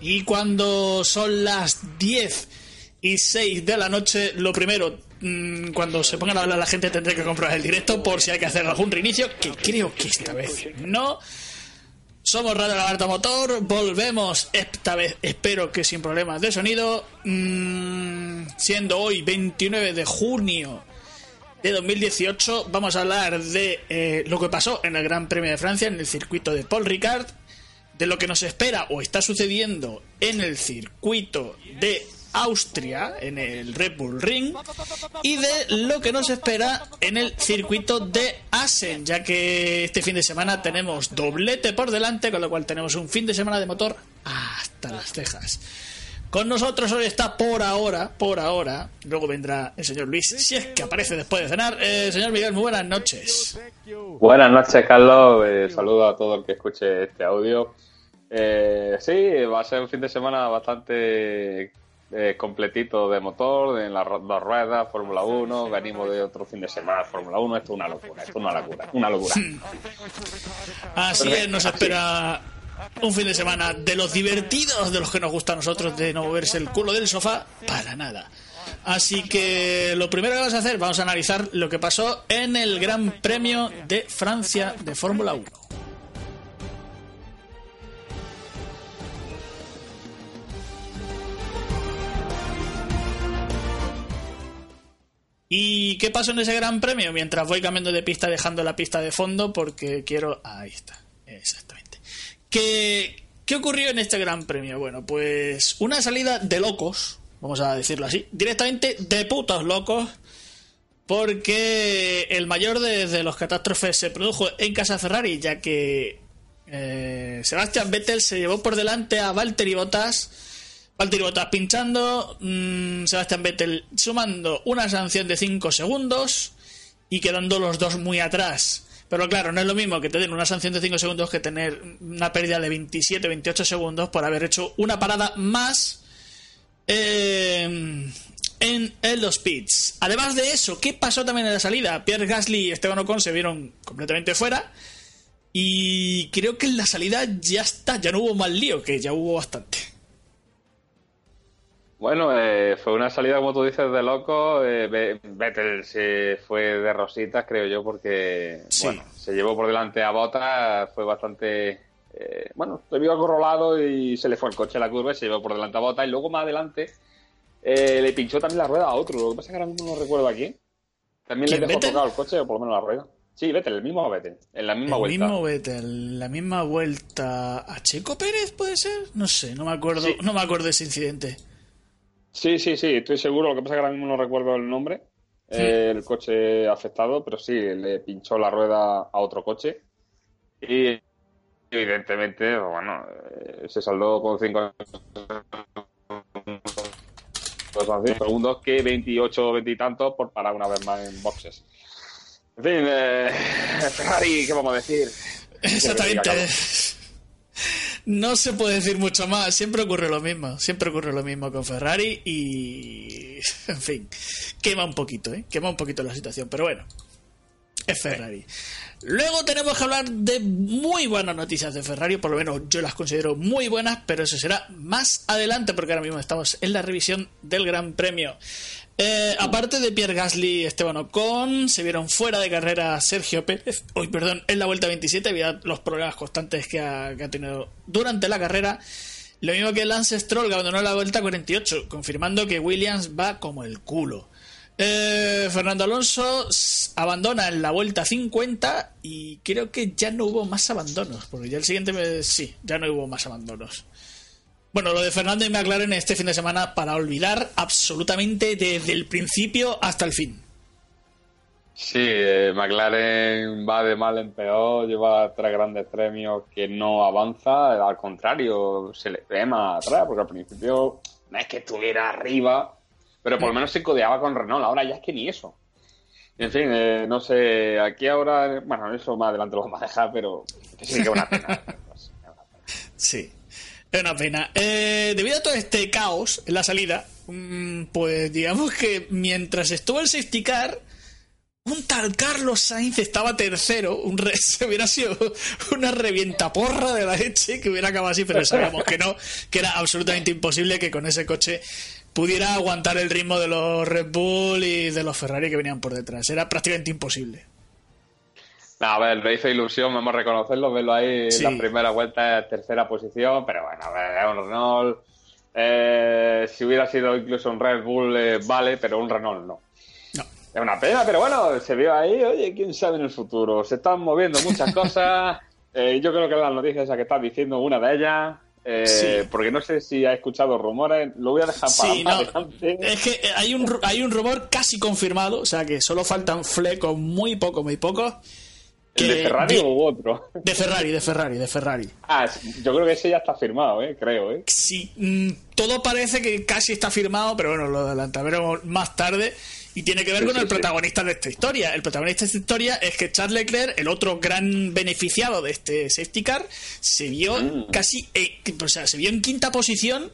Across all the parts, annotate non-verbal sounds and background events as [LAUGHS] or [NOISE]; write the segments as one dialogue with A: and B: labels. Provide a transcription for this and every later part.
A: Y cuando son las 10 y 6 de la noche, lo primero, mm, cuando se pongan a hablar la gente tendré que comprar el directo por si hay que hacer algún reinicio, que creo que esta vez no. Somos Radio Lagarta Motor, volvemos esta vez, espero que sin problemas de sonido, mmm, siendo hoy 29 de junio de 2018, vamos a hablar de eh, lo que pasó en el Gran Premio de Francia, en el circuito de Paul Ricard, de lo que nos espera o está sucediendo en el circuito de Austria, en el Red Bull Ring, y de lo que nos espera en el circuito de Asen, ya que este fin de semana tenemos doblete por delante, con lo cual tenemos un fin de semana de motor hasta las cejas. Con nosotros hoy está por ahora, por ahora, luego vendrá el señor Luis, si es que aparece después de cenar. Eh, señor Miguel, muy buenas noches.
B: Buenas noches, Carlos. Eh, saludo a todo el que escuche este audio. Eh, sí, va a ser un fin de semana bastante eh, completito de motor, en las dos ruedas, Fórmula 1, venimos de otro fin de semana, Fórmula 1, esto es una locura, esto es una locura, una locura. [LAUGHS]
A: Así es, nos espera un fin de semana de los divertidos, de los que nos gusta a nosotros, de no moverse el culo del sofá, para nada. Así que lo primero que vamos a hacer, vamos a analizar lo que pasó en el Gran Premio de Francia de Fórmula 1. ¿Y qué pasó en ese gran premio? Mientras voy cambiando de pista, dejando la pista de fondo, porque quiero. Ahí está, exactamente. ¿Qué, ¿Qué ocurrió en este gran premio? Bueno, pues una salida de locos, vamos a decirlo así, directamente de putos locos, porque el mayor de, los catástrofes se produjo en casa Ferrari, ya que eh, Sebastián Vettel se llevó por delante a Valtteri Bottas Valtteri Bottas pinchando, mmm, Sebastián Vettel sumando una sanción de 5 segundos y quedando los dos muy atrás. Pero claro, no es lo mismo que tener una sanción de 5 segundos que tener una pérdida de 27, 28 segundos por haber hecho una parada más eh, en, en, los pits. Además de eso, ¿qué pasó también en la salida? Pierre Gasly y Esteban Ocon se vieron completamente fuera. Y creo que en la salida ya está, ya no hubo mal lío, que ya hubo bastante.
B: Bueno, eh, fue una salida, como tú dices, de loco. Eh, Vettel se fue de rositas, creo yo, porque bueno, se llevó por delante a Bota, fue bastante. Eh, bueno, se vio acorralado y se le fue el coche a la curva y se llevó por delante a Bota. Y luego más adelante eh, le pinchó también la rueda a otro. Lo que pasa es que ahora mismo no recuerdo aquí. También le dejó tocado el coche, o por lo menos la rueda. Sí, Vettel, el mismo Vettel, en la misma
A: el
B: vuelta.
A: El mismo Vettel, la misma vuelta. ¿A Checo Pérez puede ser? No sé, no me acuerdo, no me acuerdo de ese incidente.
B: Sí, sí, sí, estoy seguro. Lo que pasa es que ahora mismo no recuerdo el nombre, eh, el coche afectado, pero sí, le pinchó la rueda a otro coche. Y evidentemente, bueno, eh, se saldó con 5 segundos que 28 o 20 y tantos por parar una vez más en boxes. En fin, eh, [LAUGHS] Ferrari, ¿qué vamos a decir?
A: Exactamente. No se puede decir mucho más, siempre ocurre lo mismo, siempre ocurre lo mismo con Ferrari y, [LAUGHS] en fin, quema un poquito, ¿eh? quema un poquito la situación, pero bueno, es Ferrari. Luego tenemos que hablar de muy buenas noticias de Ferrari, por lo menos yo las considero muy buenas, pero eso será más adelante porque ahora mismo estamos en la revisión del Gran Premio. Eh, aparte de Pierre Gasly y Esteban Ocon, se vieron fuera de carrera Sergio Pérez, hoy perdón, en la vuelta 27, debido los problemas constantes que ha, tenido durante la carrera. Lo mismo que Lance Stroll, que abandonó la vuelta 48, confirmando que Williams va como el culo. Eh, Fernando Alonso abandona en la vuelta 50 y creo que ya no hubo más abandonos, porque ya el siguiente me... sí, ya no hubo más abandonos. Bueno, lo de Fernando y McLaren este fin de semana para olvidar absolutamente desde el principio hasta el fin.
B: Sí, eh, McLaren va de mal en peor, lleva tres grandes premios que no avanza, al contrario, se le ve más atrás, porque al principio no es que estuviera arriba, pero por lo menos se codeaba con Renault, ahora ya es que ni eso. En fin, eh, no sé, aquí ahora, bueno, eso más adelante lo vamos a dejar, pero sí que es una pena. [LAUGHS]
A: sí. Una pena. Eh, debido a todo este caos en la salida, mm, pues digamos que mientras estuvo el safety car, un tal Carlos Sainz estaba tercero, un [LAUGHS] se hubiera sido una revientaporra de la leche que hubiera acabado así, pero sabíamos que no, que era absolutamente imposible que con ese coche pudiera aguantar el ritmo de los Red Bull y de los Ferrari que venían por detrás. Era prácticamente imposible.
B: A ver, me hizo ilusión, vamos a reconocerlo, verlo ahí en la primera vuelta, tercera posición, pero bueno, a ver, es un Renault. Eh, si hubiera sido incluso un Red Bull, eh, vale, pero un Renault no. Es una pena, pero bueno, se vio ahí, oye, quién sabe en el futuro. Se están moviendo muchas [LAUGHS] cosas. Eh, yo creo que las noticias que estás diciendo, una de ellas, eh, Porque no sé si ha escuchado rumores, lo voy a dejar para sí, no.
A: Es que hay un, hay un rumor casi confirmado, o sea que solo faltan flecos muy pocos, muy pocos.
B: ¿De Ferrari o otro?
A: De Ferrari, de Ferrari, de Ferrari.
B: Ah, yo creo que ese ya está firmado, ¿eh? creo. ¿eh?
A: Sí, mm, todo parece que casi está firmado, pero bueno, lo adelantaremos más tarde. Y tiene que ver con el protagonista de esta historia. El protagonista de esta historia es que Charles Leclerc, el otro gran beneficiado de este safety car, se vio mm. casi, eh, o sea, se vio en quinta posición.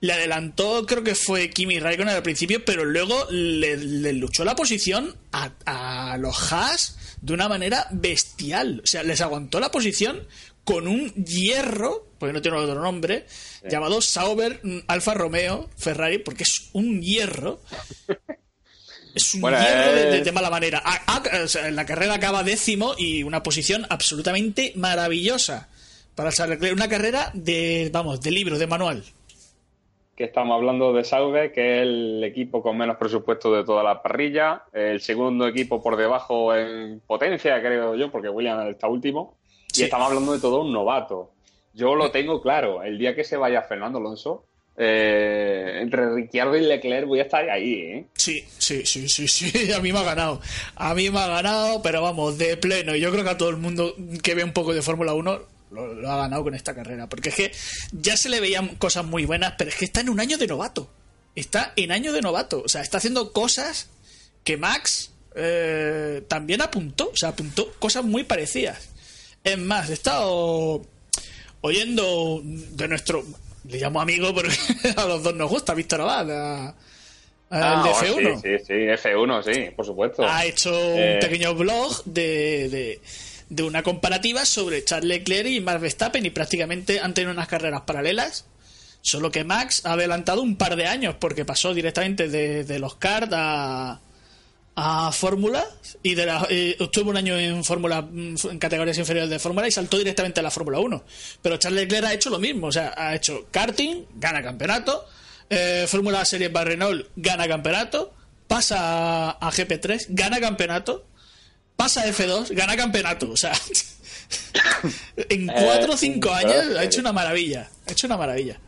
A: Le adelantó, creo que fue Kimi Raikkonen al principio, pero luego le, luchó la posición a, a los Haas de una manera bestial. O sea, les aguantó la posición con un hierro, porque no tiene otro nombre, llamado Sauber Alfa Romeo Ferrari, porque es un hierro. Es un bueno, de, mala manera. en la carrera acaba décimo y una posición absolutamente maravillosa para Una carrera de, vamos, de libro, de manual.
B: Que estamos hablando de Sauber, que es el equipo con menos presupuesto de toda la parrilla. El segundo equipo por debajo en potencia, creo yo, porque William está último. Y estamos hablando de todo un novato. Yo lo tengo claro. El día que se vaya Fernando Alonso, eh, entre Ricciardo y Leclerc voy a estar ahí, ¿eh?
A: Sí, sí, sí, sí, sí, [LAUGHS] a mí me ha ganado. A mí me ha ganado, pero vamos, de pleno. Y yo creo que a todo el mundo que ve un poco de Fórmula 1 lo, ha ganado con esta carrera. Porque es que ya se le veían cosas muy buenas, pero es que está en un año de novato. Está en año de novato. O sea, está haciendo cosas que Max eh, también apuntó. O sea, apuntó cosas muy parecidas. Es más, he estado oyendo de nuestro le llamo amigo porque [LAUGHS] a los dos nos gusta Víctor Abad, a,
B: ah, el de F1. Sí, sí, sí, F1, sí, por supuesto.
A: Ha hecho un eh. pequeño blog de, de, una comparativa sobre Charles Leclerc y Max Verstappen y prácticamente han tenido unas carreras paralelas. Solo que Max ha adelantado un par de años porque pasó directamente de, de los cards a, a Fórmula y de la, estuvo un año en Fórmula mm, en categorías inferiores de Fórmula y saltó directamente a la Fórmula 1. Pero Charles Leclerc ha hecho lo mismo, o sea, ha hecho karting, gana campeonato, eh, Fórmula Series para gana campeonato, pasa a, GP3, gana campeonato, pasa a F2, gana campeonato, o sea, [LAUGHS] en 4 o 5 años ha hecho una maravilla, ha hecho una maravilla.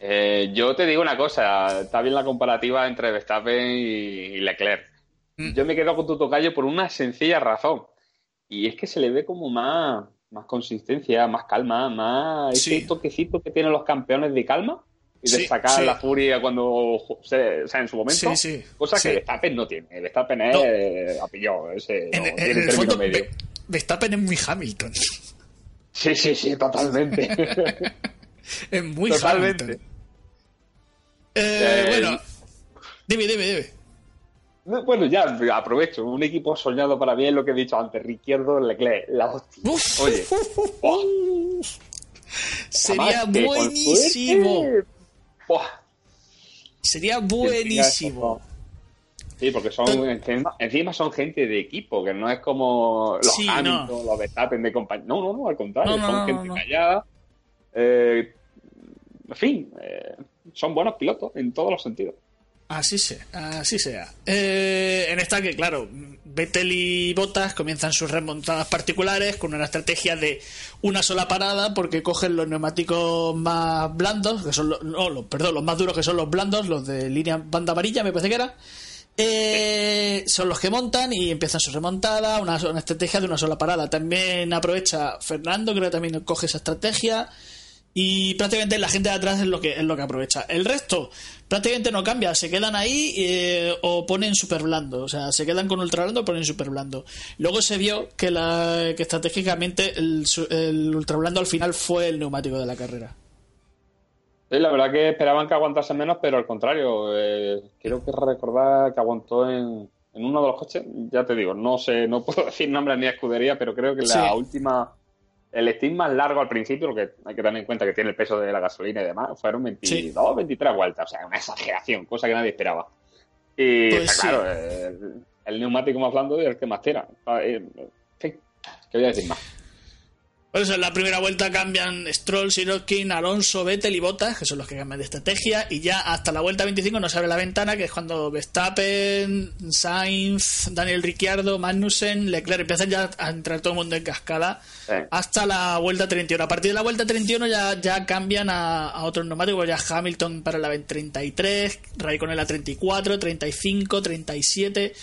B: Eh, yo te digo una cosa, está bien la comparativa entre Verstappen y Leclerc Mm. Yo me quedo con tu tocayo por una sencilla razón. Y es que se le ve como más, más consistencia, más calma, más ese toquecito que tienen los campeones de calma y de sacar la furia cuando o sea, en su momento. cosa que Verstappen no tiene. Verstappen es no. ese
A: en, el fondo, medio. Verstappen es muy Hamilton.
B: Sí, sí, sí, totalmente. [LAUGHS]
A: es muy totalmente. Eh, eh, bueno, dime, dime, dime.
B: Bueno, ya aprovecho. Un equipo soñado para mí es lo que he dicho antes. Riquierdo Leclerc. La hostia. Oye.
A: Sería buenísimo. Sería buenísimo.
B: Sí, porque son encima, son gente de equipo, que no es como los sí, Hamilton, los Verstappen de compañía. No, no, no, al contrario, son gente callada. Eh, en fin, eh, son buenos pilotos en todos los sentidos.
A: Así sea, así sea. Eh, en esta que, claro, Vettel y Bottas comienzan sus remontadas particulares con una estrategia de una sola parada porque cogen los neumáticos más blandos, que son los, no, perdón, los más duros que son los blandos, los de línea banda amarilla, me parece que era. Eh, son los que montan y empiezan su remontada, una, una estrategia de una sola parada. También aprovecha Fernando, creo que también coge esa estrategia y prácticamente la gente de atrás es lo que es lo que aprovecha. El resto prácticamente no cambia, se quedan ahí eh, o ponen super blando, o sea, se quedan con ultra blando o ponen super blando. Luego se vio que, la, que estratégicamente el, el ultra blando al final fue el neumático de la carrera.
B: Sí, la verdad que esperaban que aguantase menos, pero al contrario, eh, quiero que recordar que aguantó en, en uno de los coches, ya te digo, no sé, no puedo [LAUGHS] decir nombre ni escudería, pero creo que la última, el steam más largo al principio, lo que hay que tener en cuenta que tiene el peso de la gasolina y demás, fueron 22, 23 vueltas, o sea, una exageración, cosa que nadie esperaba. Y pues claro, el, neumático más blando y el que más tira. Eh, ¿qué voy a decir más?
A: Por eso en la primera vuelta cambian Stroll, Sirotkin, Alonso, Vettel y Bottas, que son los que cambian de estrategia, y ya hasta la vuelta 25 nos abre la ventana, que es cuando Verstappen, Sainz, Daniel Ricciardo, Magnussen, Leclerc empiezan ya a entrar todo el mundo en cascada hasta la vuelta 31. A partir de la vuelta 31 ya, ya cambian a, a otros neumáticos, ya Hamilton para la 33, Raikkonen la 34, 35, 37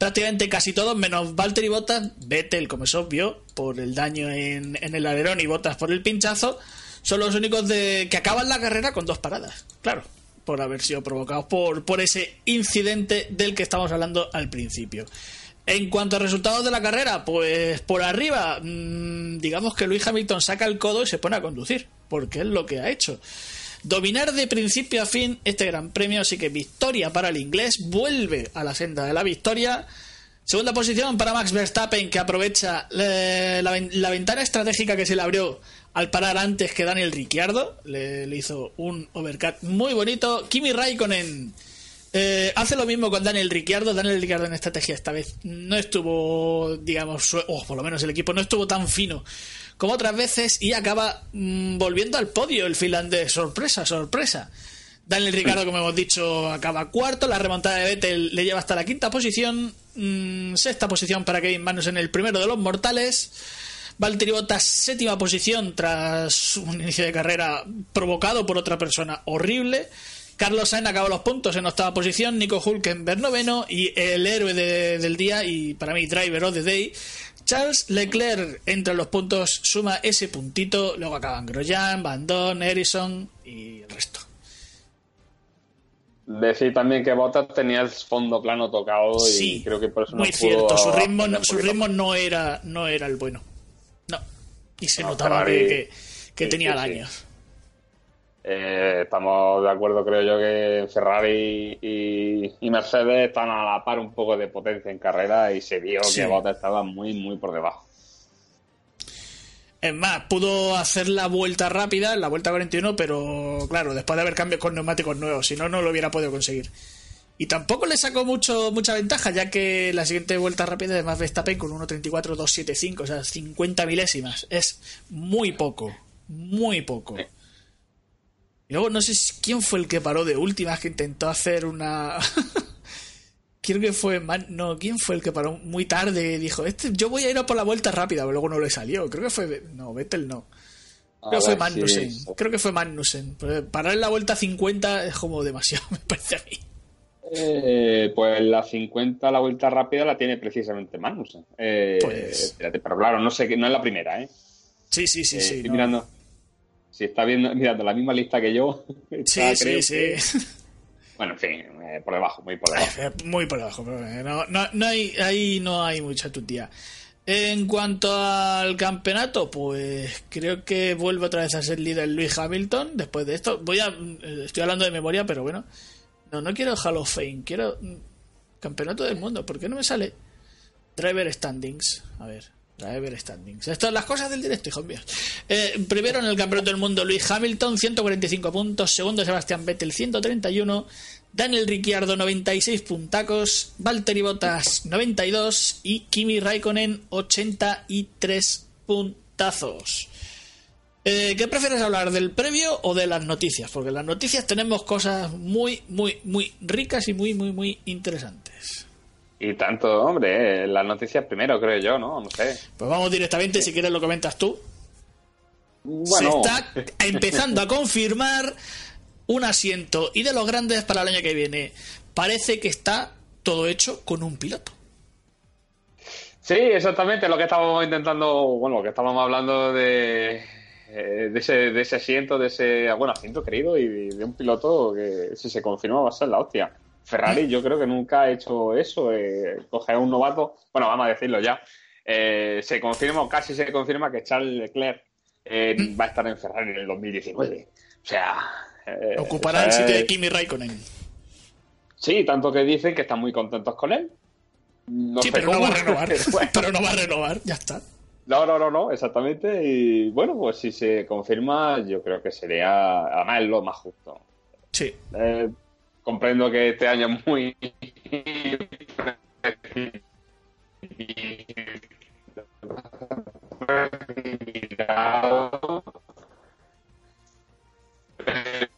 A: prácticamente casi todos, menos Valtteri Bottas, Vettel, como es obvio, por el daño en, el alerón y Bottas por el pinchazo, son los únicos de, que acaban la carrera con dos paradas. Claro, por haber sido provocados por, por ese incidente del que estamos hablando al principio. En cuanto a resultados de la carrera, pues por arriba, mm, digamos que Luis Hamilton saca el codo y se pone a conducir, porque es lo que ha hecho dominar de principio a fin este gran premio, así que victoria para el inglés, vuelve a la senda de la victoria. Segunda posición para Max Verstappen, que aprovecha eh, la, ventana estratégica que se le abrió al parar antes que Daniel Ricciardo. Le, hizo un overcut muy bonito. Kimi Raikkonen eh, hace lo mismo con Daniel Ricciardo. Daniel Ricciardo en estrategia esta vez no estuvo, digamos, o por lo menos el equipo no estuvo tan fino como otras veces y acaba mm, volviendo al podio el finlandés. Sorpresa, sorpresa. Daniel Ricardo, como hemos dicho, acaba cuarto. La remontada de Vettel le lleva hasta la quinta posición. Mm, sexta posición para Kevin en el primero de los mortales. Valtteri Bottas, séptima posición tras un inicio de carrera provocado por otra persona horrible. Carlos Sainz acabó los puntos en octava posición, Nico Hulkenberg noveno y el héroe del día y para mí driver of the day, Charles Leclerc entre los puntos suma ese puntito, luego acaban Grosjean, Dorn, Harrison y el resto.
B: Decir también que Bottas tenía el fondo plano tocado y creo que por eso
A: muy no cierto, su ritmo, no, su ritmo no era no era el bueno. No. Y se notaba que, tenía daños.
B: Eh, estamos de acuerdo, creo yo, que Ferrari y, Mercedes están a la par un poco de potencia en carrera y se vio que Bottas estaba muy, muy por debajo.
A: Es más, pudo hacer la vuelta rápida, la vuelta 41, pero claro, después de haber cambiado con neumáticos nuevos, si no, no lo hubiera podido conseguir. Y tampoco le sacó mucho, mucha ventaja, ya que la siguiente vuelta rápida además Verstappen con 1.34.275, o sea, 50 milésimas. Es muy poco, muy poco. Y luego no sé quién fue el que paró de últimas que intentó hacer una. [LAUGHS] Creo que fue. No, ¿quién fue el que paró muy tarde? Dijo, este, yo voy a ir a por la vuelta rápida, pero luego no le salió. Creo que fue. No, Vettel no. Creo que fue Magnussen. Creo que fue Magnussen. Parar en la vuelta 50 es como demasiado, [LAUGHS] me parece a mí.
B: Eh, pues la 50, la vuelta rápida, la tiene precisamente Magnussen. Eh, pues... Espérate, pero claro, no sé, no es la primera, ¿eh?
A: Sí, sí, sí, eh, sí.
B: Estoy mirando si está viendo, [LAUGHS] mirando la misma lista que yo. [LAUGHS]
A: sí, sí, sí. [LAUGHS]
B: Bueno, en fin, eh, por debajo, muy por debajo.
A: Eh, muy por debajo, pero eh, no, no, no hay, ahí no hay mucha tutía. En cuanto al campeonato, pues creo que vuelve otra vez a ser líder Luis Hamilton después de esto. Voy a. Estoy hablando de memoria, pero bueno. No, no quiero Hall of Fame, quiero. Mm, campeonato del mundo. ¿Por qué no me sale? Driver Standings. A ver. Driver Standings. Estas las cosas del directo, hijos míos. Eh, primero en el campeonato del mundo, Luis Hamilton, 145 puntos. Segundo, Sebastián Vettel, 131. Daniel Ricciardo, 96 puntacos. Valtteri Bottas, 92. Y Kimi Raikkonen, 83 puntazos. Eh, ¿Qué prefieres hablar, del previo o de las noticias? Porque en las noticias tenemos cosas muy, muy, muy ricas y muy, muy, muy interesantes.
B: Y tanto, hombre, eh, las noticias primero, creo yo, ¿no? No sé.
A: Pues vamos directamente, si quieres lo comentas tú. Bueno. Se está [LAUGHS] empezando a confirmar un asiento y de los grandes para el año que viene. Parece que está todo hecho con un piloto.
B: Sí, exactamente lo que estábamos intentando, bueno, lo que estábamos hablando de, eh, de, ese, de ese asiento, de ese, bueno, asiento querido y de un piloto que si se confirma va a ser la hostia. Ferrari yo creo que nunca ha hecho eso, eh, coger a un novato, bueno, vamos a decirlo ya, eh, se confirma, o casi se confirma que Charles Leclerc eh, va a estar en Ferrari en el 2019. O sea...
A: Ocupará el sitio de Kimi Raikkonen.
B: Sí, tanto que dicen que están muy contentos con él, No
A: sí, pero no va a renovar. [LAUGHS]
B: pero bueno. [LAUGHS]
A: pero no va a renovar, ya está.
B: No, no, no, no, exactamente. Y bueno, pues si se confirma, yo creo que sería, además, es lo más justo.
A: Sí.
B: Eh, comprendo que este año es muy.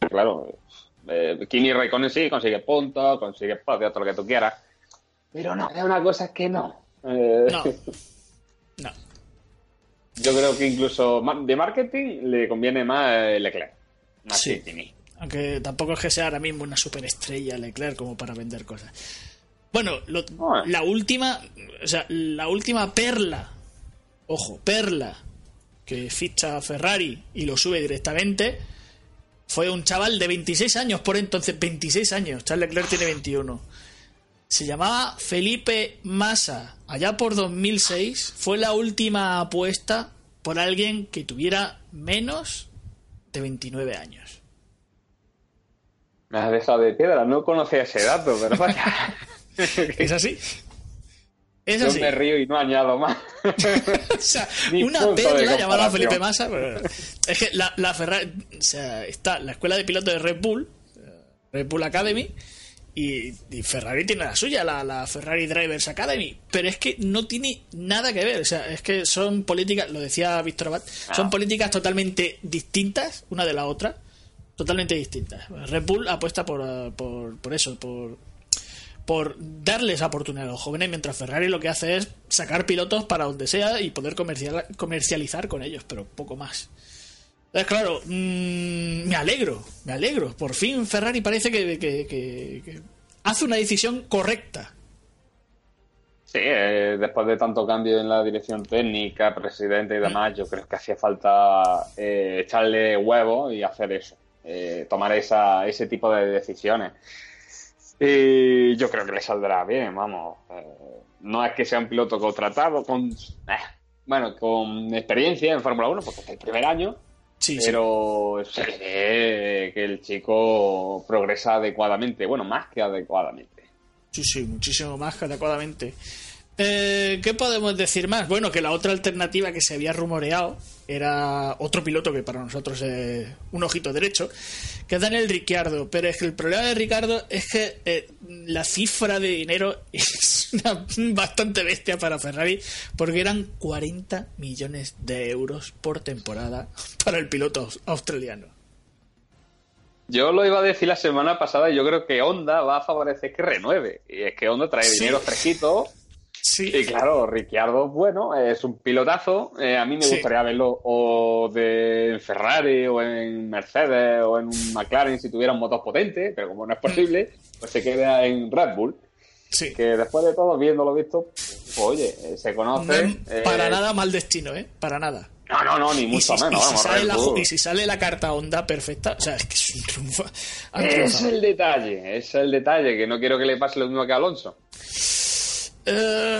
B: Claro, eh, Kimi Raikkonen sí consigue puntos, consigue podio, todo lo que tú quieras. Pero no, es una cosa que no. Eh,
A: No. No.
B: Yo creo que incluso de marketing le conviene más Leclerc. Más
A: Sí.
B: que Kimi.
A: Aunque tampoco es que sea ahora mismo una superestrella Leclerc como para vender cosas. Bueno, lo- la última, o sea, la última perla, ojo, perla, que ficha a Ferrari y lo sube directamente, fue un chaval de 26 años, por entonces 26 años, Charles Leclerc tiene 21. Se llamaba Felipe Massa. Allá por 2006 fue la última apuesta por alguien que tuviera menos de 29 años.
B: Me has dejado de piedra, no conocía ese dato, pero vaya. [LAUGHS]
A: ¿Es así? Es
B: Yo
A: así.
B: me río y no añado más. [LAUGHS]
A: O sea, [LAUGHS]
B: Ni
A: una perla llamada. Felipe Massa. pero- es que la, la Ferrari. O sea, está la escuela de pilotos de Red Bull, Red Bull Academy, y, y Ferrari tiene la suya, la, la Ferrari Drivers Academy. Pero es que no tiene nada que ver. O sea, es que son políticas, lo decía Víctor Abad, son
B: Ah.
A: políticas totalmente distintas una de la otra. Totalmente distintas. Red Bull apuesta por, eh, por, por eso, por por darles oportunidad a los jóvenes, mientras Ferrari lo que hace es sacar pilotos para donde sea y poder comercial- comercializar con ellos, pero poco más. Entonces, claro, mm, me alegro, me alegro. Por fin Ferrari parece que- que hace una decisión correcta.
B: Sí, eh, después de tanto cambio en la dirección técnica, presidente y demás, yo creo que hacía falta eh, echarle huevo y hacer eso, eh, tomar esa, ese tipo de decisiones. Y yo creo que le saldrá bien, vamos. Eh, no es que sea un piloto contratado con, eh, bueno, con experiencia en Fórmula 1, porque es el primer año,
A: Sí, sí.
B: pero se ve que el chico progresa adecuadamente, bueno, más que adecuadamente.
A: Sí, sí, muchísimo más que adecuadamente. Eh, ¿Qué podemos decir más? Bueno, que la otra alternativa que se había rumoreado era otro piloto que para nosotros es un ojito derecho, que es Daniel Ricciardo. Pero es que el problema de Ricardo es que eh, la cifra de dinero [LAUGHS] es una bastante bestia para Ferrari, porque eran 40 millones de euros por temporada para el piloto aus- australiano.
B: Yo lo iba a decir la semana pasada y yo creo que Honda va a favorecer que renueve. Y es que Honda trae
A: Sí.
B: dinero fresquito.
A: Sí,
B: Y claro, Ricciardo, bueno, es un pilotazo. Eh, a mí me
A: Sí.
B: gustaría verlo o de en Ferrari o en Mercedes o en un McLaren si tuviera un motor potente, pero como no es posible, pues se queda en Red Bull.
A: sí.
B: Que después de todo, viéndolo visto, pues, oye, eh, se
A: No
B: conoce. eh,
A: para nada mal destino, ¿eh? Para nada.
B: No, no, no, ni mucho
A: si,
B: menos.
A: y si
B: vamos,
A: sale
B: Red
A: la, y si sale la carta onda perfecta, o sea, es que es un triunfo.
B: Es el detalle, es el detalle, que no quiero que le pase lo mismo que a Alonso.
A: Eh,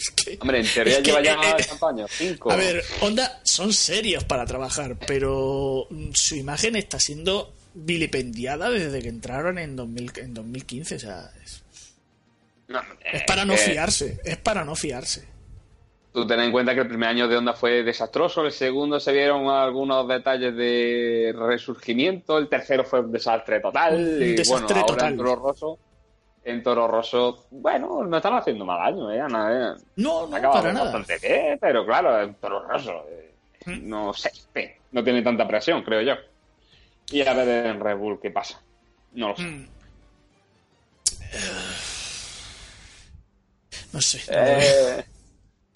A: es que-
B: Hombre, en teoría
A: es que,
B: lleva ya
A: eh, eh,
B: años, cinco.
A: A ver, Honda son serios para trabajar, pero su imagen está siendo vilipendiada desde que entraron en, 2000 en 2015. O sea, es,
B: No,
A: es para no
B: eh,
A: fiarse, es para no fiarse.
B: Tú ten en cuenta que el primer año de Honda fue desastroso, el segundo se vieron algunos detalles de resurgimiento, el tercero fue un desastre total.
A: Un
B: y
A: desastre
B: bueno, ahora
A: total.
B: Rosso, en Toro Rosso, bueno, no están haciendo mal año, ¿eh? Ana, eh.
A: No, no,
B: Acaba
A: para nada.
B: bastante bien, pero claro, en Toro Rosso, eh,
A: ¿Mm?
B: no sé, eh, no tiene tanta presión, creo yo. Y a ver en Red Bull qué pasa. No lo sé.
A: Mm. No sé. no
B: Eh,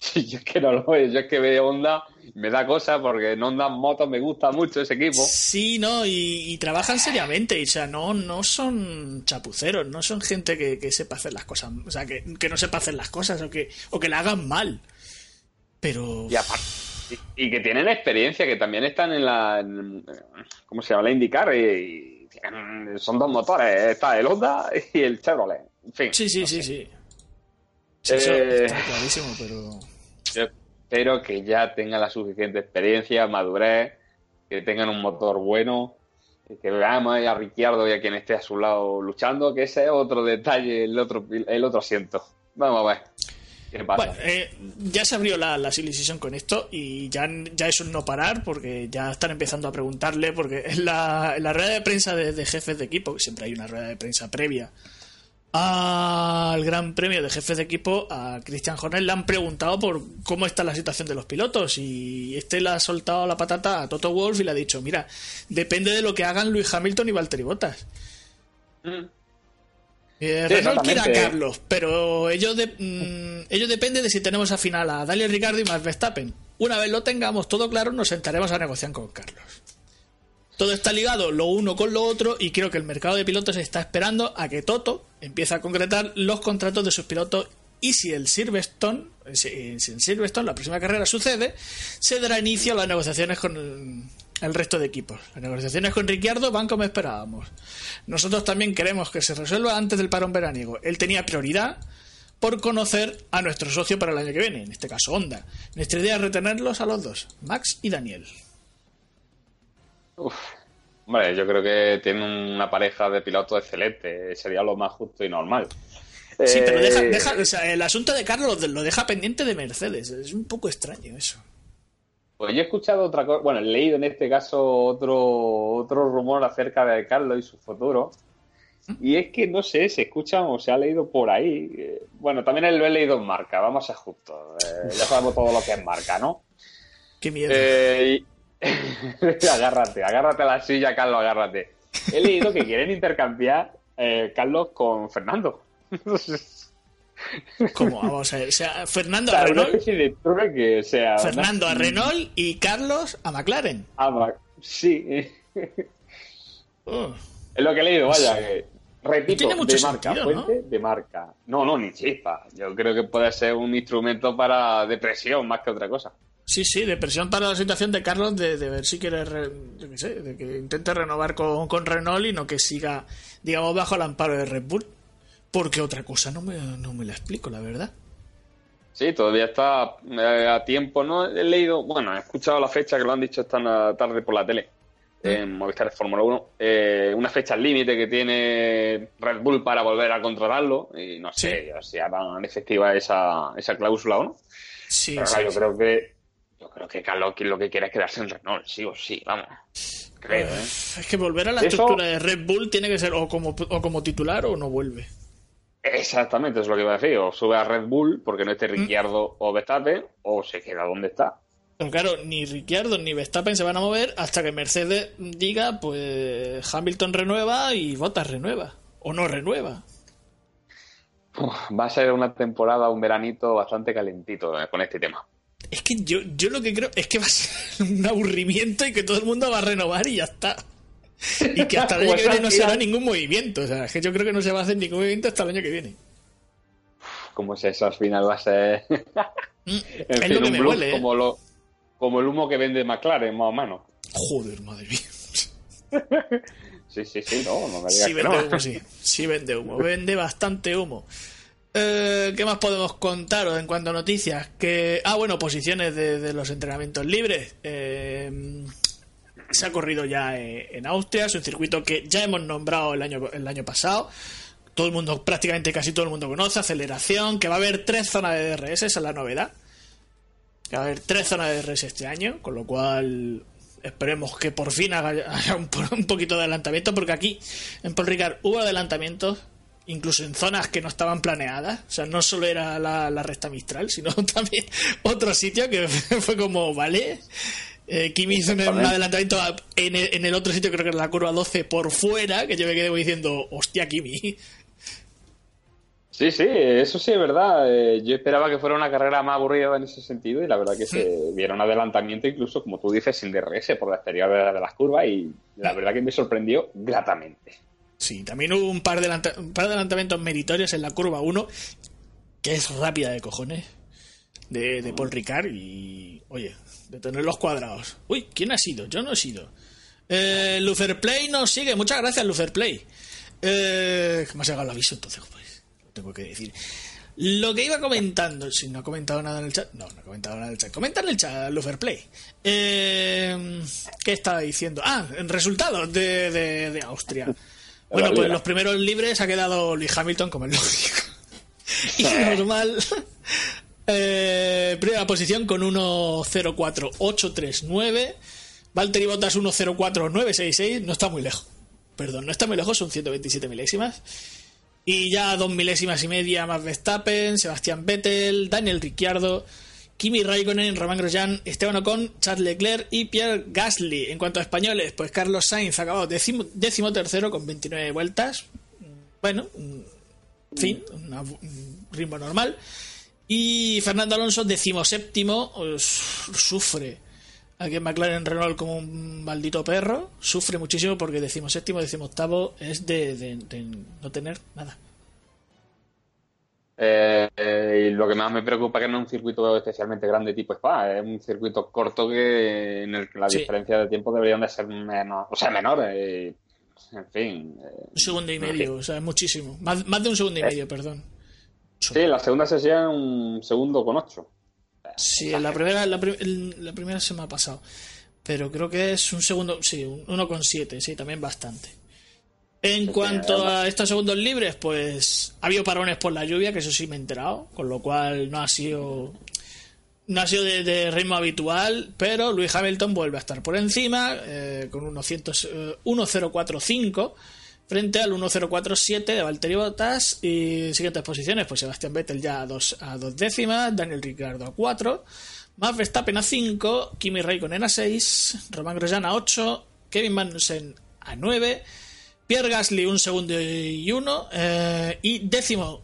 B: [LAUGHS] sí, yo es que no lo veo, yo es que veo Honda, me da cosa porque en Honda Motos me gusta mucho ese equipo.
A: Sí, no, y, y trabajan seriamente, o sea, no, no son chapuceros, no son gente que, que sepa hacer las cosas, o sea, que, que no sepa hacer las cosas o que, o que la hagan mal. Pero...
B: Y, aparte- y- y que tienen experiencia, que también están en la. en- ¿Cómo se llama? La IndyCar. Y, y son dos motores: está el Honda y el Chevrolet. En fin.
A: Sí, sí,
B: no
A: sí,
B: sé.
A: sí. Sí, eso
B: Eh,
A: está clarísimo, pero...
B: Yo espero que ya tengan la suficiente experiencia, madurez, que tengan un motor bueno que veamos a Ricciardo y a quien esté a su lado luchando, que ese es otro detalle, el otro, el otro asiento. Vamos a ver.
A: Eh, ya se abrió la, la con esto y ya, ya es no parar porque ya están empezando a preguntarle porque en la, la rueda de prensa de, de jefes de equipo, siempre hay una rueda de prensa previa al Gran Premio de Jefes de Equipo, a Christian Horner le han preguntado por cómo está la situación de los pilotos y este le ha soltado la patata a Toto Wolf y le ha dicho, mira, depende de lo que hagan Luis Hamilton y Valtteri Bottas. Mm. Eh, Renault quiere a Carlos, pero de, mm, ello depende de si tenemos a final a Daniel Ricardo y Max Verstappen. Una vez lo tengamos todo claro, nos sentaremos a negociar con Carlos. Todo está ligado lo uno con lo otro y creo que el mercado de pilotos está esperando a que Toto empiece a concretar los contratos de sus pilotos y si el Silverstone, si en Silverstone la próxima carrera sucede, se dará inicio a las negociaciones con el, resto de equipos. Las negociaciones con Ricciardo van como esperábamos. Nosotros también queremos que se resuelva antes del parón veraniego. Él tenía prioridad por conocer a nuestro socio para el año que viene, en este caso Honda. Nuestra idea es retenerlos a los dos, Max y Daniel.
B: Uf. Hombre, yo creo que tiene una pareja de pilotos excelente. Sería lo más justo y normal.
A: Sí, pero deja, eh, el asunto de Carlos lo deja pendiente de Mercedes. Es un poco extraño eso.
B: Pues yo he escuchado otra cosa, bueno, he leído en este caso otro, otro rumor acerca de Carlos y su futuro. Y es que no sé, se escucha o se ha leído por ahí. Eh, bueno, también lo he leído en marca, vamos a ser justos. Eh, ya sabemos todo lo que es marca, ¿no?
A: Qué miedo. [LAUGHS]
B: agárrate, agárrate a la silla, Carlos, agárrate. He leído que quieren intercambiar eh, Carlos con Fernando. [LAUGHS]
A: ¿Cómo? Vamos a ver. O sea, Fernando a Renault. Fernando a Renault y Carlos a McLaren.
B: sí. Oh. Es lo que he leído, vaya. repito, de marca, fuente de marca. No, no, ni chispa. Yo creo que puede ser un instrumento para depresión más que otra cosa.
A: Sí, sí, de presión para la situación de Carlos de, ver si quiere, yo qué sé, de que intente renovar con, con, Renault y no que siga, digamos, bajo el amparo de Red Bull. Porque otra cosa no me, no me la explico, la verdad.
B: Sí, todavía está eh, a tiempo, ¿no? He leído, bueno, he escuchado la fecha que lo han dicho esta tarde por la tele, mm. en Movistar Fórmula 1, eh, una fecha límite que tiene Red Bull para volver a contratarlo, y no sé si harán efectiva esa, esa cláusula o no. Sí, Pero yo creo que yo creo que Carlos lo que quiere es quedarse en Renault, sí o sí, vamos. Creo, ¿eh?
A: Es que volver a la estructura de Red Bull tiene que ser o como, o como titular o no vuelve.
B: Exactamente, es lo que iba a decir. O sube a Red Bull porque no esté mm. Ricciardo o Verstappen, o se queda donde está.
A: Pero claro, ni Ricciardo ni Verstappen se van a mover hasta que Mercedes diga, pues Hamilton renueva y Bottas renueva. O no renueva.
B: va a ser una temporada, un veranito bastante calentito eh, con este tema.
A: Es que yo, yo lo que creo es que va a ser un aburrimiento y que todo el mundo va a renovar y ya está. Y que hasta el año que viene no se hará ningún movimiento. O sea, es que yo creo que no se va a hacer ningún movimiento hasta el año que viene.
B: ¿Cómo es eso? Al final va a ser. [LAUGHS]
A: Mm, es lo que me huele, ¿eh?
B: como, lo, como el humo que vende McLaren, más o menos.
A: Joder, madre mía. [LAUGHS]
B: sí, sí, sí, no, no me
A: digas
B: sí
A: vende humo, sí. Sí vende humo. Vende bastante humo. Eh, ¿Qué más podemos contaros en cuanto a noticias? Que, ah, bueno, posiciones de, los entrenamientos libres. Eh, se ha corrido ya eh, en Austria, es un circuito que ya hemos nombrado el año, el año pasado. Todo el mundo, prácticamente casi todo el mundo conoce, aceleración, que va a haber tres zonas de DRS, esa es la novedad. Que va a haber tres zonas de DRS este año, con lo cual esperemos que por fin [LAUGHS] haga, un, un, poquito de adelantamiento, porque aquí en Paul Ricard hubo adelantamientos incluso en zonas que no estaban planeadas. O sea, no solo era la, la recta Mistral, sino [LAUGHS] también otro sitio que [LAUGHS] fue como, vale. Eh, Kimi hizo un, adelantamiento en el, en el, otro sitio, creo que era la curva 12 por fuera, que yo me quedé diciendo, hostia, Kimi.
B: Sí, sí, eso sí es verdad. Eh, yo esperaba que fuera una carrera más aburrida en ese sentido y la verdad que se vieron adelantamiento incluso, como tú dices, sin DRS por la exterior de, de las curvas y la verdad que me sorprendió gratamente.
A: Sí, también hubo un par, de un par de adelantamientos meritorios en la curva 1, que es rápida de cojones, de, de Paul Ricard. Y, oye, de tener los cuadrados. Uy, ¿quién ha sido? Yo no he sido. Eh, Luferplay nos sigue. Muchas gracias, Luferplay. Eh, me ha llegado el aviso, entonces, pues, lo tengo que decir. Lo que iba comentando, si no ha comentado nada en el chat, no, no ha comentado nada en el chat, comenta en el chat, Luferplay. Eh, ¿Qué estaba diciendo? Ah, resultados de, de, de Austria. Bueno, pues los primeros libres ha quedado Lee Hamilton, como es lógico. [LAUGHS] [LAUGHS] Y normal. Eh, primera posición con 1.04839. Valtteri Bottas 1.04966. No está muy lejos. Perdón, no está muy lejos, son 127 milésimas. Y ya dos milésimas y media más Verstappen, Sebastián Vettel, Daniel Ricciardo, Kimi Raikkonen, Román Grosjean, Esteban Ocon, Charles Leclerc y Pierre Gasly. En cuanto a españoles, pues Carlos Sainz acabó décimo, décimo tercero con 29 vueltas. Bueno, en fin, un ritmo normal. Y Fernando Alonso, decimoséptimo, sufre aquí en McLaren Renault como un maldito perro, sufre muchísimo porque decimoséptimo, decimoctavo es de, no tener nada.
B: Eh, y lo que más me preocupa es que no es un circuito especialmente grande tipo Spa, es un circuito corto que en el que la diferencia de tiempo deberían de ser menos, o sea, menores. en fin.
A: Eh, un segundo y medio, o sea, es muchísimo. Más, más de un segundo y medio, perdón.
B: Sí, la segunda sesión un segundo con ocho.
A: Sí, la primera, la, primera se me ha pasado. Pero creo que es un segundo, sí, uno con siete, sí, también bastante. En cuanto a estos segundos libres, pues ha habido parones por la lluvia, que eso sí me he enterado, con lo cual no ha sido no ha sido de, ritmo habitual, pero Luis Hamilton vuelve a estar por encima eh, con unos 1045 frente al 1047 de Valtteri Bottas y siguientes posiciones pues Sebastián Vettel ya a dos, a dos décimas Daniel Ricciardo a 4 Max Verstappen a 5 Kimi Raikkonen a 6 Roman Grosjean a 8 Kevin Magnussen a 9 Pierre Gasly un segundo y uno eh, y décimo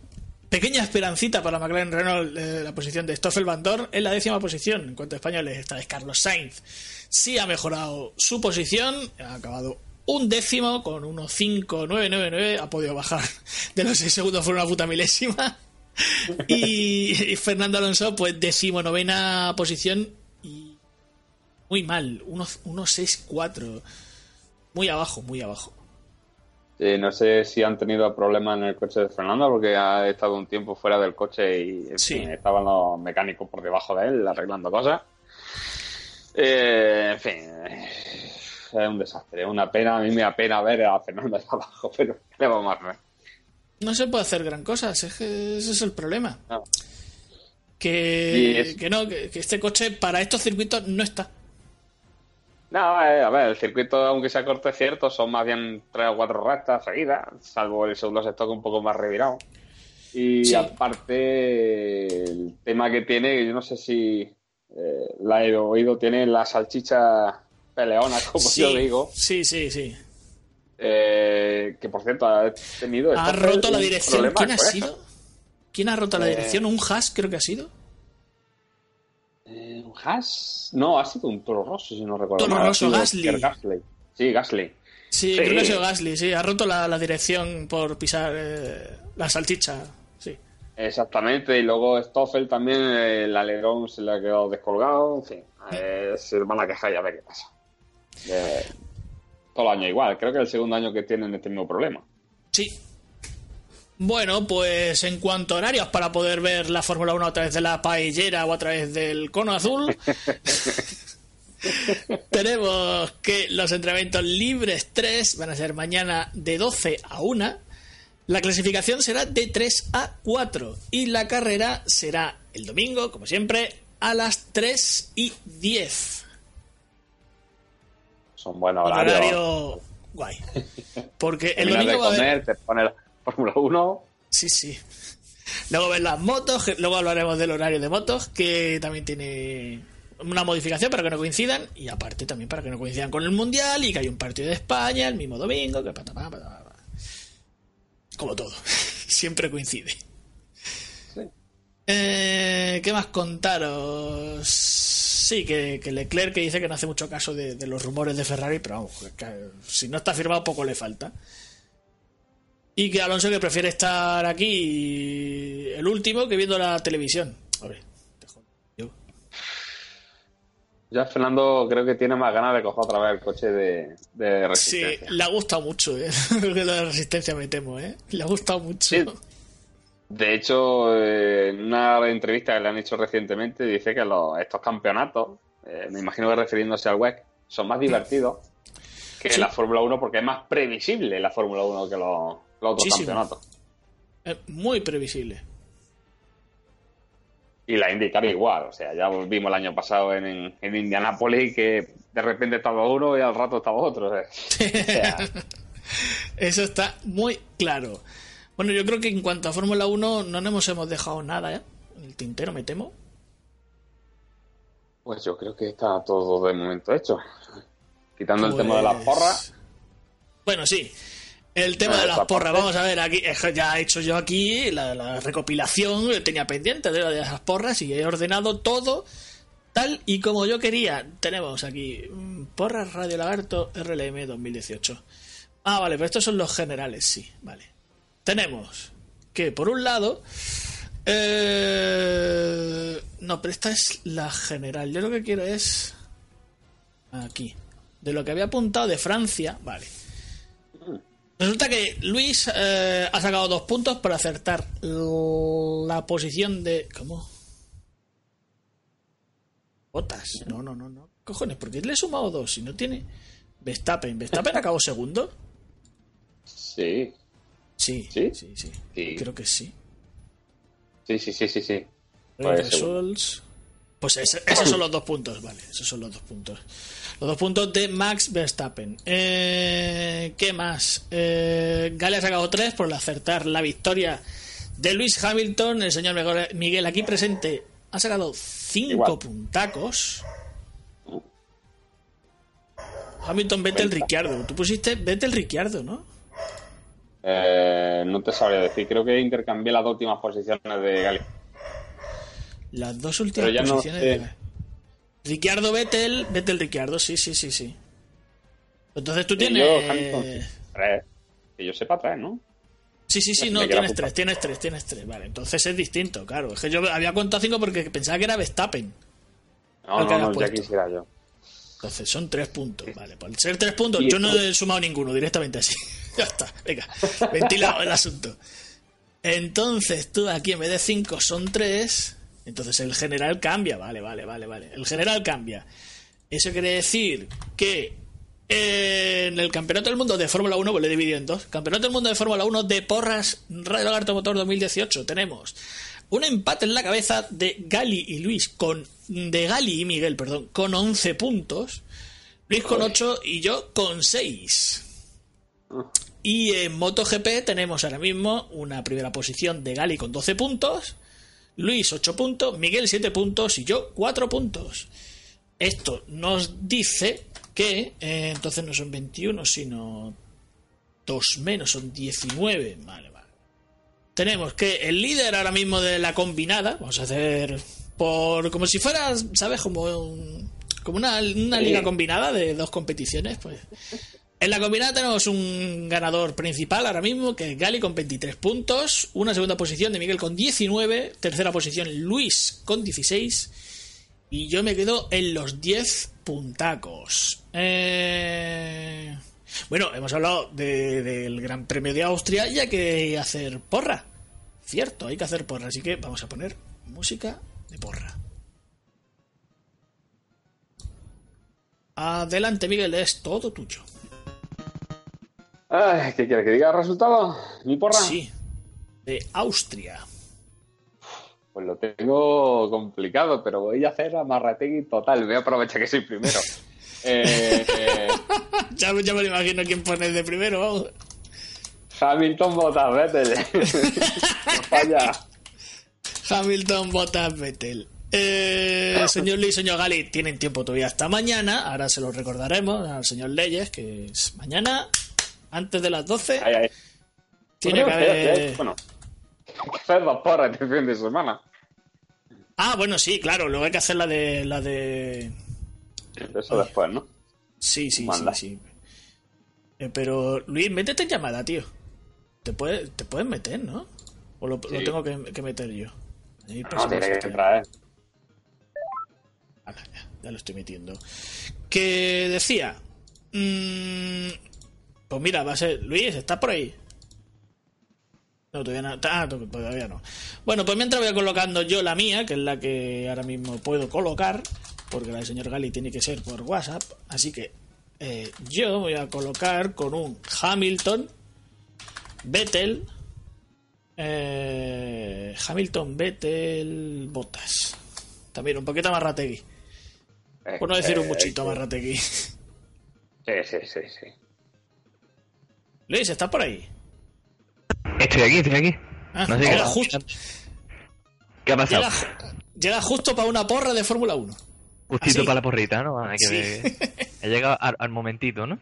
A: pequeña esperancita para McLaren Renault eh, la posición de Stoffel Van Dorn en la décima posición. En cuanto a españoles esta vez Carlos Sainz sí ha mejorado su posición ha acabado un décimo con unos 5.999 ha podido bajar de los 6 segundos por una puta milésima. Y, Fernando Alonso pues decimonovena posición y muy mal 1.64 muy abajo muy abajo
B: no sé si han tenido problemas en el coche de Fernando porque ha estado un tiempo fuera del coche y estaban los mecánicos por debajo de él arreglando cosas eh, en fin es un desastre, es una pena. A mí me da pena ver a Fernando ahí abajo, [LAUGHS] pero le vamos a ver.
A: No se puede hacer gran cosa, ese es el problema. Que, que, no, que, este coche para estos circuitos no está.
B: No, eh, a ver, el circuito, aunque sea corto, es cierto, son más bien tres o cuatro rectas seguidas, salvo el segundo sector un poco más revirado. Y aparte, el tema que tiene, yo no sé si eh, la he oído, tiene la salchicha peleona, [LAUGHS] como yo digo.
A: Sí, sí, sí.
B: Eh, que por cierto, ha tenido.
A: Ha roto la dirección. ¿Quién ha sido? ¿Quién ha roto la eh, dirección? ¿Un Haas creo que ha sido?
B: Eh. No, ha sido un Toro Rosso, si no recuerdo.
A: Toro Rosso, Gasly.
B: Sí, Gasly.
A: Sí, creo que ha sido Gasly, sí. Ha roto la, dirección por pisar la salchicha, sí.
B: Exactamente, y luego Stoffel también, el alerón se le ha quedado descolgado, en fin. se van a quejar y a ver qué pasa todo el año igual. Creo que es el segundo año que tienen este mismo problema.
A: Sí. Bueno, pues en cuanto a horarios para poder ver la Fórmula 1 a través de la paellera o a través del cono azul, [LAUGHS] tenemos que los entrenamientos libres 3 van a ser mañana de 12 a 1. La clasificación será de 3 a 4 y la carrera será el domingo, como siempre, a las 3 y 10
B: son buenos horarios.
A: Horario guay. Porque [LAUGHS] el
B: domingo de comer, te pone la Fórmula 1.
A: Sí, sí. Luego ves las motos, luego hablaremos del horario de motos, que también tiene una modificación para que no coincidan, y aparte también para que no coincidan con el Mundial, y que hay un partido de España el mismo domingo, que como todo, [LAUGHS] siempre coincide. Eh, ¿Qué más contaros? Sí, que, Leclerc que dice que no hace mucho caso de, los rumores de Ferrari, pero vamos, si no está firmado poco le falta. Y que Alonso que prefiere estar aquí el último que viendo la televisión.
B: Ya Fernando creo que tiene más ganas de coger otra vez el coche de, resistencia.
A: Sí, le ha gustado mucho, ¿eh? [LAUGHS] lo de resistencia me temo, ¿eh? Le ha gustado mucho.
B: De hecho, eh, en una entrevista que le han hecho recientemente, dice que los, estos campeonatos, eh, me imagino que refiriéndose al WEC, son más divertidos que la Fórmula 1 porque es más previsible la Fórmula 1 que los, los otros campeonatos.
A: Es muy previsible.
B: Y la IndyCar igual, o sea, ya vimos el año pasado en, en, Indianápolis que de repente estaba uno y al rato estaba otro. [LAUGHS]
A: Eso está muy claro. Bueno, yo creo que en cuanto a Fórmula 1 no nos hemos dejado nada, ¿eh? El tintero, me temo.
B: Pues yo creo que está todo de momento hecho. Quitando el tema de las pues porras.
A: Bueno, sí. El tema de las porras, vamos a ver, aquí ya he hecho yo aquí la, recopilación, tenía pendiente de, de esas porras y he ordenado todo tal y como yo quería. Tenemos aquí mm, porras Radio Lagarto RLM 2018. Ah, vale, pero estos son los generales, sí, vale. Tenemos que, por un lado, eh, no, pero esta es la general. Yo lo que quiero es aquí, de lo que había apuntado de Francia, vale. Resulta que Luis eh, ha sacado dos puntos por acertar la posición de. ¿Cómo? Botas. No, no, no, no. Cojones, porque le he sumado dos si no tiene. Verstappen. ¿Verstappen acabó segundo?
B: Sí.
A: Sí, sí, sí, sí. Creo que sí.
B: Sí, sí, sí, sí, sí.
A: Pues esos son los dos puntos, vale. Esos son los dos puntos. Los dos puntos de Max Verstappen. Eh, ¿Qué más? Eh, Gale ha sacado tres por acertar la victoria de Luis Hamilton. El señor Miguel aquí presente ha sacado cinco puntacos. Hamilton, vete el Ricciardo. Tú pusiste vete el Ricciardo, ¿no?
B: Eh, no te sabría decir. Creo que intercambié las dos últimas posiciones de Gali.
A: Las dos últimas posiciones de Ricciardo Vettel, Vettel Ricciardo, sí, sí, sí, sí. Entonces tú tienes.
B: Que yo sepa tres, ¿no?
A: Sí, sí, sí, no, tienes tres, tienes tres, tienes tres. Vale, entonces es distinto, claro. Es que yo había contado cinco porque pensaba que era Verstappen.
B: No, no, no, ya quisiera yo.
A: Entonces son tres puntos, vale. Por ser tres puntos, yo no he sumado ninguno, directamente así. [LAUGHS] ya está, venga, ventilado el asunto. Entonces tú aquí en vez de cinco son tres entonces el general cambia, vale, vale, vale, vale. El general cambia. Eso quiere decir que en el Campeonato del Mundo de Fórmula 1, pues lo he dividido en dos. Campeonato del Mundo de Fórmula 1 de Porras Radio Lagarto Motor 2018. Tenemos un empate en la cabeza de Gali y Luis con de Gali y Miguel, perdón, con 11 puntos. Luis con 8 y yo con 6. Y en MotoGP tenemos ahora mismo una primera posición de Gali con 12 puntos Luis 8 puntos, Miguel 7 puntos y yo 4 puntos. Esto nos dice que eh, entonces no son 21, sino 2 menos, son 19. Vale, vale. Tenemos que el líder ahora mismo de la combinada, vamos a hacer por como si fuera, ¿sabes? Como, como una, una liga combinada de dos competiciones, pues en la combinada tenemos un ganador principal ahora mismo, que es Gali con 23 puntos, una segunda posición de Miguel con 19, tercera posición Luis con 16 y yo me quedo en los 10 puntacos. Eh, bueno, hemos hablado del Gran Premio de Austria y hay que hacer porra. Cierto, hay que hacer porra, así que vamos a poner música de porra. Adelante, Miguel, es todo tuyo.
B: Ay, ¿Qué quieres que diga el resultado? ¿Mi porra?
A: Sí, de Austria.
B: Pues lo tengo complicado, pero voy a hacer a Marrategui total. Voy a aprovechar que soy primero. [LAUGHS] eh,
A: ya, me lo imagino quién pone de primero, vamos.
B: Hamilton Bottas Vettel. [LAUGHS] falla.
A: Hamilton Bottas Vettel. Eh, señor Lee señor Gali, tienen tiempo todavía hasta mañana. Ahora se lo recordaremos al señor Leyes, que es mañana antes de las 12. Tiene que haber.
B: Bueno, hacer dos porras este fin de semana.
A: Ah, bueno, sí, claro. Luego hay que hacer la de. La de...
B: Eso después, ¿no?
A: Sí, sí, sí, sí. Eh, pero, Luis, métete en llamada, tío. Te puedes, te puedes meter, ¿no? O lo, tengo que, meter yo.
B: no, tiene que entrar,
A: ya, ya, lo estoy metiendo. Que decía. Mmm, Pues mira, va a ser. Luis, ¿estás por ahí?」No, todavía no. Ah, todavía no. Bueno, pues mientras voy colocando yo la mía, que es la que ahora mismo puedo colocar, porque la del señor Gali tiene que ser por WhatsApp. Así que eh, yo voy a colocar con un Hamilton, Vettel, eh, Hamilton, Vettel, Botas. También un poquito más rategui. Por no decir un muchito más rategui. [LAUGHS]
B: Sí, sí, sí, sí.
A: Luis, ¿estás por ahí?
C: Estoy aquí, estoy aquí.
A: Ah, no sé qué, justo,
C: ¿Qué ha pasado?
A: Llega, justo para una porra de Fórmula 1.
C: Justito para la porrita, ¿no? Hay que ver. He llegado al, momentito, ¿no?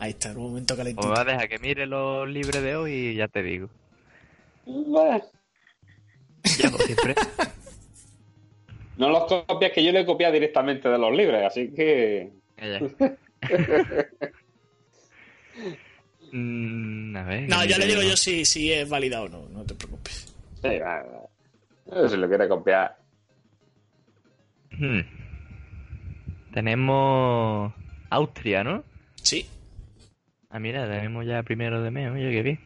A: Ahí está, el momento calentito.
C: Pues va a dejar que mire los libres de hoy y ya te digo.
B: Ya, por siempre. [LAUGHS] No los copias que yo le he copiado directamente de los libres, así que. [LAUGHS]
C: Mm, a ver,
A: no, ya le digo yo si, si es válida o no, no te preocupes.
B: Sí, va, va. Si lo quiere copiar.
C: Hmm. Tenemos Austria, ¿no?
A: Sí.
C: Ah, mira, tenemos ya primero de mes, oye, qué bien.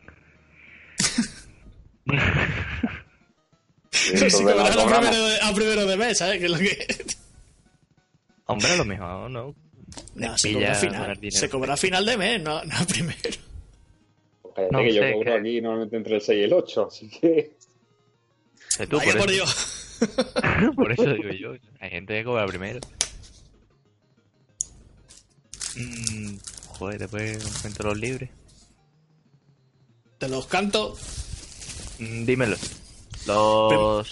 C: [LAUGHS]
A: sí, sí, a, primero de, a primero de mes, ¿sabes? Que es lo que...
C: Hombre, a lo mejor, ¿no?
A: No, se cobra, final, se cobra a final de mes, no, no primero.
B: Cállate no, que yo cobro aquí normalmente entre el 6 y el 8, así que.
C: Tú,
A: Vaya
C: por,
A: por
C: eso.
A: Dios. [LAUGHS]
C: por eso digo yo. Hay gente que cobra primero. Mm, joder, después cuento los libres.
A: Te los canto.
C: Mm, dímelo. Los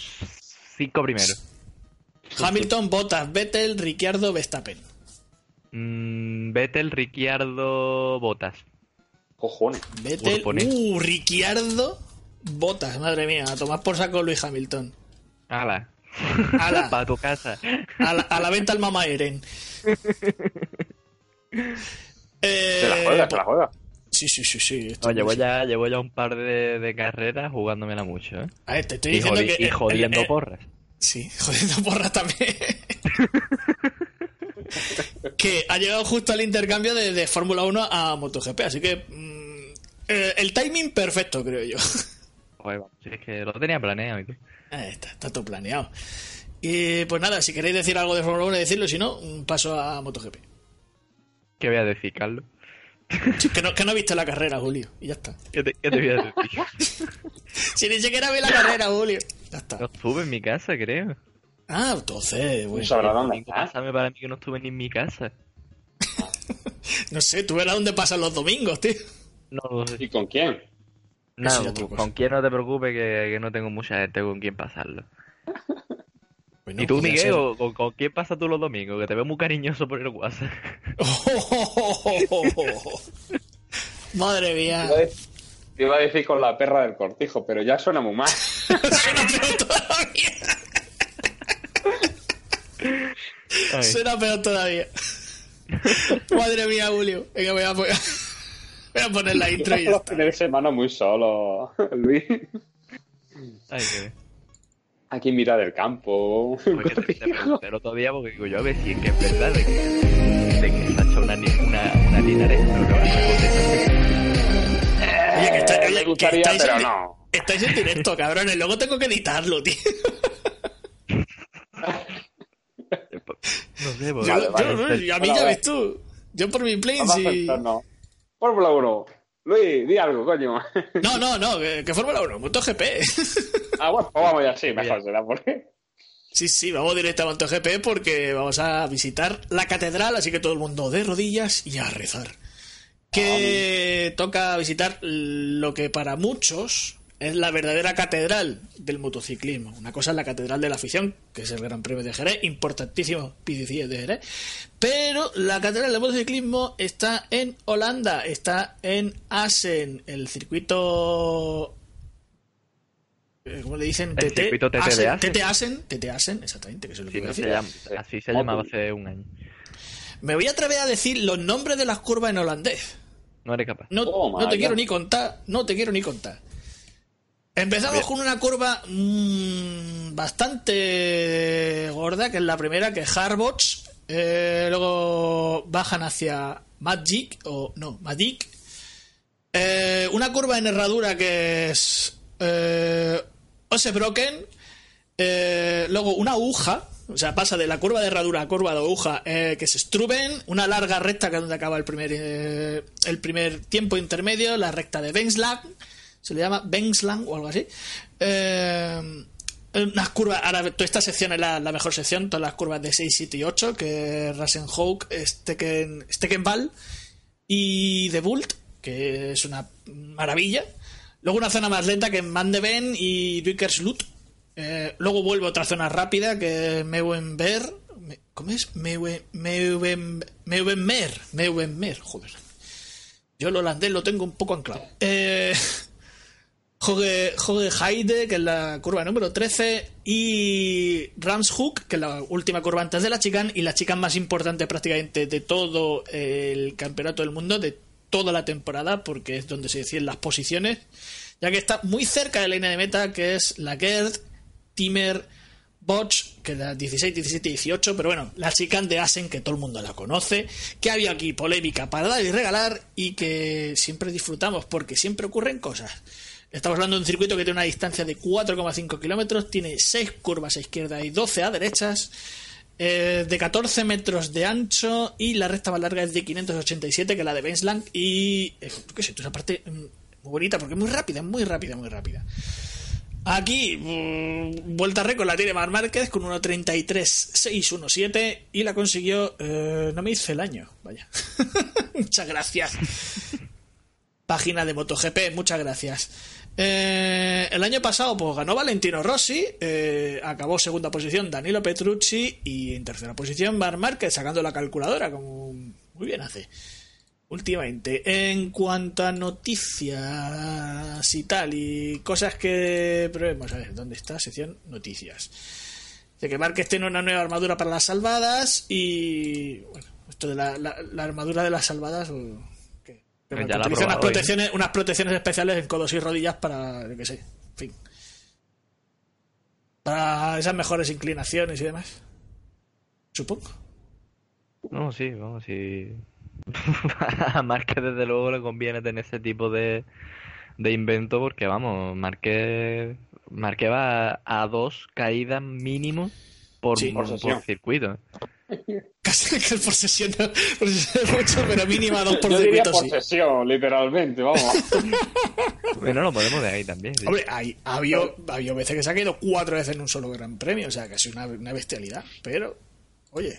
C: cinco primeros.
A: Hamilton, Bottas, Vettel, Ricciardo, Verstappen.
C: Mm, Vettel, Ricciardo, Bottas.
B: Cojones.
A: Vettel, uh, Ricciardo, Botas, madre mía, a tomar por saco Luis Hamilton.
C: Ala.
A: Ala. [LAUGHS]
C: Para tu casa.
A: A la, a la venta al mamá Eren. [LAUGHS]
B: eh, se la juega, se la juega.
A: Sí, sí, sí, sí.
C: No, llevo, ya, llevo ya un par de, de carreras jugándomela mucho, ¿eh?
A: A ver, te estoy diciendo que...
C: Y jodiendo porras.
A: Sí, [LAUGHS] jodiendo porras también. Que ha llegado justo al intercambio de, de Fórmula 1 a MotoGP, así que mmm, eh, el timing perfecto, creo yo.
C: Joder, si es que lo tenía planeado.
A: Ahí está, está todo planeado. Y pues nada, si queréis decir algo de Fórmula 1, decirlo, si no, paso a MotoGP.
C: ¿Qué voy a decir, Carlos? [LAUGHS]
A: que, no, que no viste la carrera, Julio, y ya está.
C: ¿Qué te, qué te voy a decir? [LAUGHS]
A: si ni siquiera vi la carrera, Julio. Ya está.
C: No estuve en mi casa, creo.
A: Ah, entonces, bueno.
B: ¿Sabrá dónde?
C: Pásame para mí que no estuve ni en mi casa. [LAUGHS]
A: no sé, tú verás dónde pasan los domingos, tío.
C: No,
B: ¿Y con quién?
C: No, con quién no te preocupes que, que, no tengo mucha gente con quién pasarlo. [LAUGHS]
A: Bueno,
C: ¿Y tú, Miguel, o- con, con quién pasas tú los domingos? Que te veo muy cariñoso por el WhatsApp. [LAUGHS]
A: Madre mía.
B: Decir- Iba a decir con la perra del cortijo, pero ya suena muy mal.
A: Suena peor todavía.
C: Ay,
A: Suena peor todavía. [LAUGHS] Madre mía, Julio. Venga, voy a, voy a, [LAUGHS] voy a poner la intro y ya
B: Los
A: está.
B: fines de semana muy solo, Luis.
C: ay, que...
B: Aquí mira del campo.
C: Porque te, te pregunté el otro día porque digo yo a ver si es que es verdad de que, de que se ha hecho una, ni- una, una linares neurona.
A: Oye, que, está- oye, que
B: gustaría,
A: estáis,
B: pero
A: en,
B: no.
A: estáis en directo, cabrones. Luego tengo que editarlo, tío. [LAUGHS]
C: No sé, pues,
A: Yo-
B: Vale,
A: yo-
B: vale.
A: no, a mí ya ves tú. Yo por mi plane sí.
B: Fórmula 1. Luis, di algo, coño.
A: No, no, no, que, que Fórmula 1, MotoGP. [LAUGHS]
B: Ah, bueno, pues vamos ya, sí, mejor será, porque...
A: Sí, sí, vamos directo a MotoGP porque vamos a visitar la catedral, así que todo el mundo de rodillas y a rezar. Que toca visitar lo que para muchos es la verdadera catedral del motociclismo. Una cosa es la catedral de la afición, que es el Gran Premio de Jerez, importantísimo PDC de Jerez. Pero la catedral del motociclismo está en Holanda, está en Assen, el circuito eh, ¿Cómo le dicen?
C: El circuito TT de
A: Assen,
C: Assen.
A: TT Assen, TT Assen, exactamente, que es lo que
C: Sí, no se
A: decir.
C: llama- así se llamaba hace un año.
A: Me voy a atrever a decir los nombres de las curvas en holandés.
C: No eres capaz.
A: No,
B: Oh,
A: no te quiero ni contar, no te quiero ni contar. Empezamos
C: Bien.
A: con una curva mm, bastante gorda, que es la primera, que es Harbots. Eh, luego bajan hacia Magic, o no, Magic. Eh, una curva en herradura que es eh, eh, luego una aguja, o sea, pasa de la curva de herradura a curva de aguja, eh, que es Struben, una larga recta que es donde acaba el primer, el primer tiempo intermedio, la recta de Benslang, se le llama Benslang o algo así. Eh, unas curvas, ahora toda esta sección es la, mejor sección, todas las curvas de 6, 7 y 8, que es Rasenhoek, Stecken, Steckenball y The Bult, que es una maravilla. Luego una zona más lenta que es Mandeben y Duikersloot. Eh, luego vuelve otra zona rápida que es Meuenber. Me- ¿Cómo es? Meue- Meuven- Meuvenmer. Meuvenmer, joder. Yo el holandés lo tengo un poco anclado. Eh, [LAUGHS] Hoge, Hoge Heide, que es la curva número 13, y Ramshook, que es la última curva antes de la chicane, y la chicane más importante prácticamente de todo el campeonato del mundo, de toda la temporada, porque es donde se deciden las posiciones, ya que está muy cerca de la línea de meta, que es la Gerd, Timmer, Botch, que da 16, 17 y 18, pero bueno, la chicane de Asen, que todo el mundo la conoce, que había aquí polémica para dar y regalar y que siempre disfrutamos porque siempre ocurren cosas. Estamos hablando de un circuito que tiene una distancia de 4,5 kilómetros, tiene 6 curvas a izquierda y 12 a derechas, eh, de 14 metros de ancho y la recta más larga es de 587 que la de Benslang y eh, qué sé, esa parte mm, muy bonita porque es muy rápida, muy rápida, muy rápida. Aquí, mm, vuelta récord la tiene Mar Márquez con 1.33.617 y la consiguió. eh, no me hice el año, vaya. [LAUGHS] muchas gracias. Página de MotoGP, muchas gracias. Eh, el año pasado, pues ganó Valentino Rossi, eh, acabó segunda posición Danilo Petrucci y en tercera posición Mar Márquez sacando la calculadora, como muy bien hace últimamente. En cuanto a noticias y tal, y cosas que probemos, a ver, ¿dónde está? Sección noticias. De que Márquez tiene una nueva armadura para las salvadas y. Bueno, esto de la, armadura de las salvadas. que
C: Pero ya la ha
A: utiliza unas protecciones, unas protecciones especiales en codos y rodillas para. yo qué sé, en fin. Para esas mejores inclinaciones y demás. Supongo.
C: No, sí, vamos, sí. A [LAUGHS] Márquez desde luego le conviene tener ese tipo de, de invento porque, vamos, Márquez, Márquez va a dos caídas mínimo por,
A: Sí.
C: por,
B: Por sesión.
C: circuito. [LAUGHS]
A: Casi que por sesión, por sesión mucho, pero mínima dos por
B: Yo diría
A: circuito
B: por
A: sí.
B: sesión, literalmente, vamos. [LAUGHS]
C: Bueno, lo podemos de ahí también. sí.
A: Hombre, hay, ha habido, ha habido veces que se ha caído cuatro veces en un solo gran premio, o sea, casi una, una bestialidad. Pero, oye,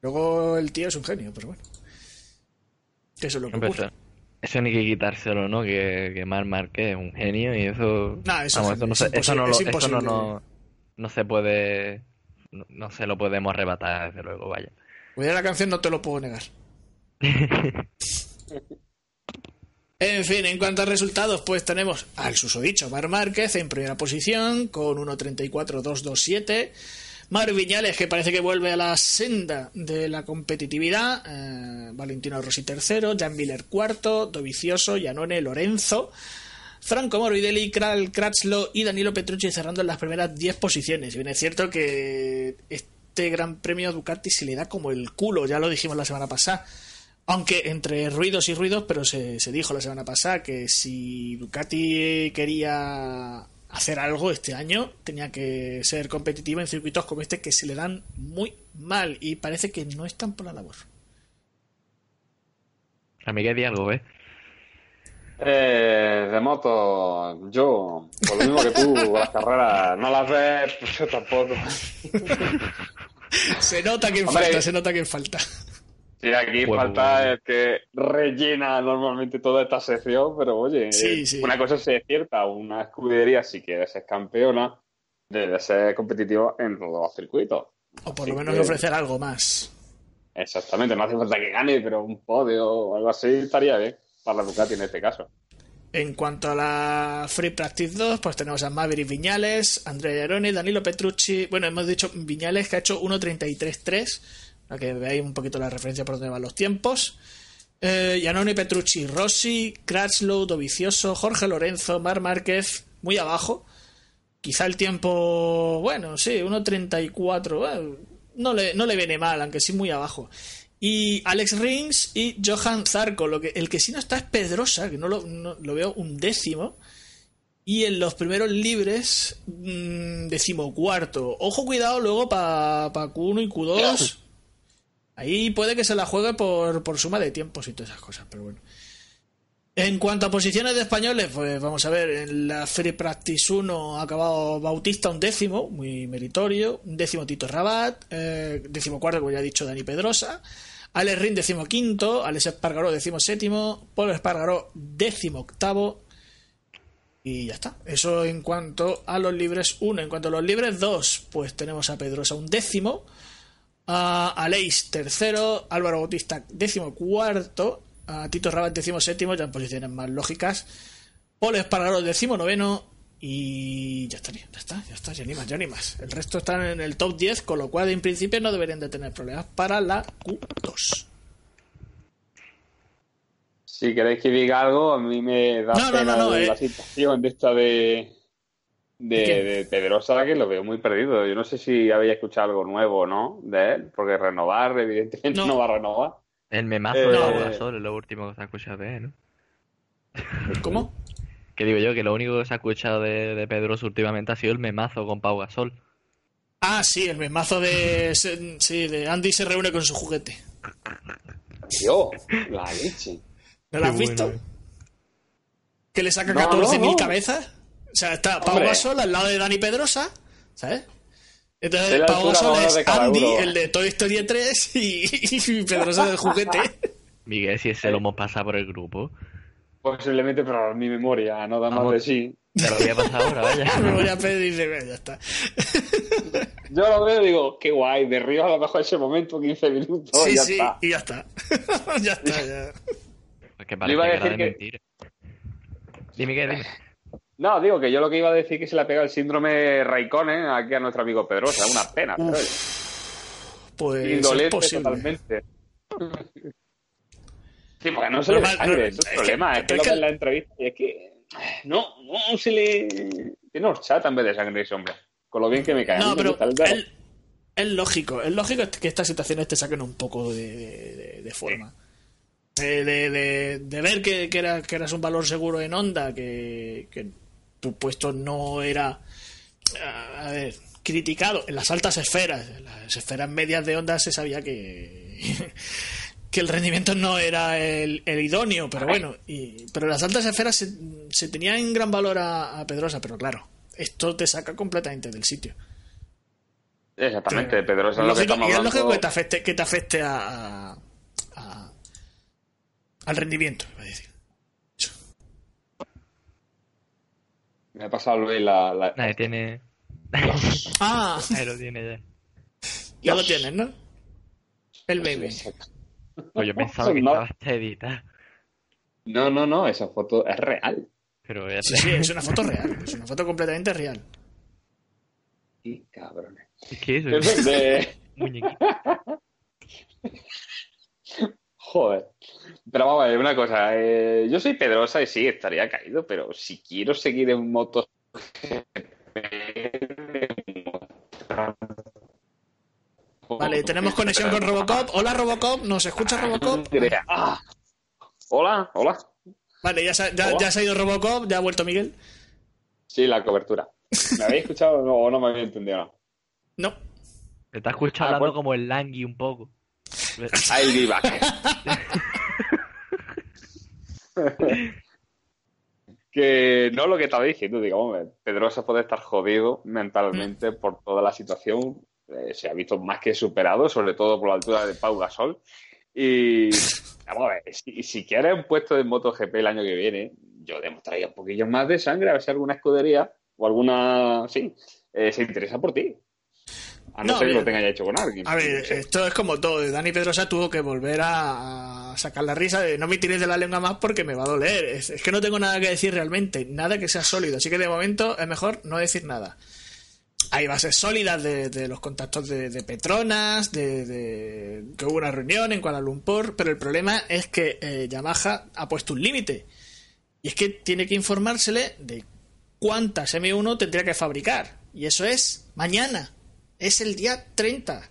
A: luego el tío es un genio, pero bueno. Eso es lo que
C: Hombre,
A: ocurre.
C: eso, ni que quitárselo, ¿no? Que, que Marc Márquez es un genio y eso...
A: Nah, eso
C: vamos,
A: es-
C: eso no
A: es
C: se, eso no, eso no, no, no se puede... No, no se lo podemos arrebatar, desde luego, vaya.
A: A la canción, no te lo puedo negar. [LAUGHS] En fin, en cuanto a resultados, pues tenemos al susodicho Mar Márquez en primera posición con 1.34.227. Mar Viñales, que parece que vuelve a la senda de la competitividad. eh, Valentino Rossi tercero, Jan Miller cuarto, Dovicioso, Janone Lorenzo. Franco Morbidelli, Kral Kratzlo y Danilo Petrucci cerrando en las primeras 10 posiciones. Y bien, es cierto que este gran premio a Ducati se le da como el culo, ya lo dijimos la semana pasada. Aunque entre ruidos y ruidos, pero se, se dijo la semana pasada que si Ducati quería hacer algo este año, tenía que ser competitiva en circuitos como este que se le dan muy mal y parece que no están por la labor.
C: A mí que di algo, ¿eh?
B: Eh, de moto, yo, por lo mismo que tú, [LAUGHS] las carreras no las ves, pues yo tampoco. [LAUGHS]
A: Se nota quién
B: Hombre.
A: falta, se nota quién falta.
B: Sí, aquí
C: Pues,
B: falta
C: bueno.
B: el que rellena normalmente toda esta sección, pero oye,
A: Sí,
B: eh,
A: sí.
B: una cosa sí es cierta, una escudería si quiere ser campeona debe ser competitiva en todos los circuitos.
A: O por
B: Así
A: lo menos
B: que-
A: ofrecer algo más.
B: Exactamente, no hace falta que gane, pero un podio o algo así estaría bien para la Ducati en este caso.
A: En cuanto a la Free Practice 2, pues tenemos a Maverick Viñales, Andrea Iaroni, Danilo Petrucci. Bueno, hemos dicho Viñales que ha hecho 1.33.3, para que veáis un poquito la referencia por dónde van los tiempos. Eh, Iannone, Petrucci, Rossi, Kratzlow, Dovicioso, Jorge Lorenzo, Mar Márquez, muy abajo. Quizá el tiempo, bueno, sí, 1.34, bueno, no, le, no le viene mal, aunque sí muy abajo. Y Alex Rins y Johan Zarco. Lo que, el que sí no está es Pedrosa, que no lo, no- lo veo un décimo. Y en los primeros libres, mmm, decimocuarto. Ojo, cuidado luego para pa Q1 y Q2. Ahí puede que se la juegue por, por suma de tiempos y todas esas cosas, pero bueno. En cuanto a posiciones de españoles, pues vamos a ver, en la Free Practice 1 ha acabado Bautista un décimo, muy meritorio, décimo Tito Rabat, eh, décimo cuarto, como ya he dicho, Dani Pedrosa, Alex Rin décimo quinto, Alex Espargaró décimo séptimo, Polo Espargaró décimo octavo, y ya está. Eso en cuanto a los libres 1. En cuanto a los libres 2, pues tenemos a Pedrosa un décimo, a Aleix tercero, Álvaro Bautista décimo cuarto, a Tito Rabat décimo séptimo, ya en posiciones más lógicas, Paul Espargaró décimo noveno y ya estaría, ya está, ya está, ya ni más, ya ni más. El resto están en el top 10, con lo cual en principio no deberían de tener problemas para la Q2.
B: Si queréis que diga algo, a mí me da
A: No,
B: pena
A: no, no,
B: la
A: eh.
B: situación de esta de, de,
A: ¿De
B: Pedrosa, que lo veo muy perdido. Yo no sé si habéis escuchado algo nuevo no de él, porque renovar, evidentemente,
A: No.
B: no, va a renovar.
C: El memazo
B: Eh,
C: de
A: no.
C: Pau Gasol es lo último que se ha escuchado de él, ¿no? [LAUGHS]
A: ¿Cómo?
C: Que digo yo, que lo único que se ha escuchado de, de Pedrosa últimamente ha sido el memazo con Pau Gasol.
A: Ah, sí, el mesmazo de, sí, de Andy se reúne con su juguete.
B: Dios, la leche.
A: ¿No lo has visto?
C: bueno, eh.
A: Que le saca
B: No,
A: 14.000
B: no, no.
A: cabezas. O sea, está Pau
B: Hombre.
A: Gasol al lado de Dani Pedrosa, ¿sabes? Entonces,
B: Es la
A: Pau
B: altura
A: Gasol
B: más o menos
A: es Andy,
B: uno.
A: el de Toy Story 3, y, y Pedrosa del juguete.
C: Miguel, si ese lo hemos pasado por el grupo.
B: Posiblemente, pero mi memoria no da más de sí.
C: Te lo voy a pasar ahora, vaya. [LAUGHS]
A: Me voy a pedir y dice, "Venga, ya está.
B: Yo lo veo y digo, qué guay, de Río a lo mejor ese momento, 15 minutos,
A: sí,
B: y ya
A: sí,
B: está.
A: y ya está. [LAUGHS] ya está, ya.
C: Es que parece
B: iba a
C: que era
B: decir
C: de
B: que-
C: mentira. Dime que dime.
B: No, digo que yo lo que iba a decir que se le ha pegado el síndrome Raikkonen aquí a nuestro amigo Pedrosa, una pena, pero oye,
A: Pues es
B: indolente totalmente. [LAUGHS] Sí, porque no se le
A: no,
B: es
A: es
B: el
A: que-
B: problema, es que lo
A: que-
B: en la entrevista y es que no, no se le tiene horchata en vez de sangre ese hombre, con lo bien que me cae.
A: No, pero es, lógico, es lógico que estas situaciones te saquen un poco de, de- forma. De, de- de- de ver que, que era- que eras un valor seguro en onda, que, que tu puesto no era a ver, criticado en las altas esferas, en las esferas medias de onda se sabía que [LAUGHS] que el rendimiento no era el, el idóneo, pero bueno, y, pero en las altas esferas se, se tenía en gran valor a, a Pedrosa, pero claro, esto te saca completamente del sitio.
B: Exactamente, Pedrosa es lo que
A: y es lógico que te afecte, que te afecte a, a- a- al rendimiento, iba a decir.
B: Me ha pasado Luis la, la-
C: Nadie tiene.
A: Ah,
C: Ahí lo tiene ya.
A: ya lo tienes, ¿no? El baby.
C: Pues yo pensaba que
B: No.
C: estaba hasta editada.
B: No, no, no, esa foto es real.
C: Pero ya
A: Sí, sí, es una foto real, es una foto completamente real.
B: Y cabrones.
C: Es que eso
B: Es
C: es
B: de... [LAUGHS]
C: muñequito.
B: Joder. Pero vamos a ver, una cosa. eh, yo soy Pedrosa y sí, estaría caído, pero si quiero seguir en moto.
A: Vale, tenemos conexión con Robocop. Hola Robocop, ¿nos escucha Robocop? [LAUGHS]
B: Ah. Hola, hola.
A: Vale, ya se, ha- ya, ya se ha ido Robocop, ya ha vuelto Miguel.
B: Sí, la cobertura. ¿Me habéis escuchado o no, o no me habéis entendido? No.
A: No,
C: Te está escuchando
B: Ah,
C: hablando
B: pues-
C: como el Langui un poco.
B: I'll be back. que no lo que estaba diciendo, digamos, Pedrosa puede estar jodido mentalmente por toda la situación. eh, se ha visto más que superado, sobre todo por la altura de Pau Gasol. Y vamos a ver, si, si quieres un puesto de MotoGP el año que viene, yo demostraría un poquillo más de sangre, a ver si alguna escudería o alguna, sí, eh, se interesa por ti. A no,
A: No,
B: ser que lo tenga ya hecho con alguien.
A: a ver, esto es como todo. Dani Pedrosa tuvo que volver a, a sacar la risa de no me tires de la lengua más porque me va a doler. Es, es que no tengo nada que decir realmente, nada que sea sólido. Así que de momento es mejor no decir nada. Hay bases sólidas de, de los contactos de, de Petronas, de, de que hubo una reunión en Kuala Lumpur, pero el problema es que eh, Yamaha ha puesto un límite. Y es que tiene que informársele de cuántas M1 tendría que fabricar. Y eso es mañana. Es el día 30.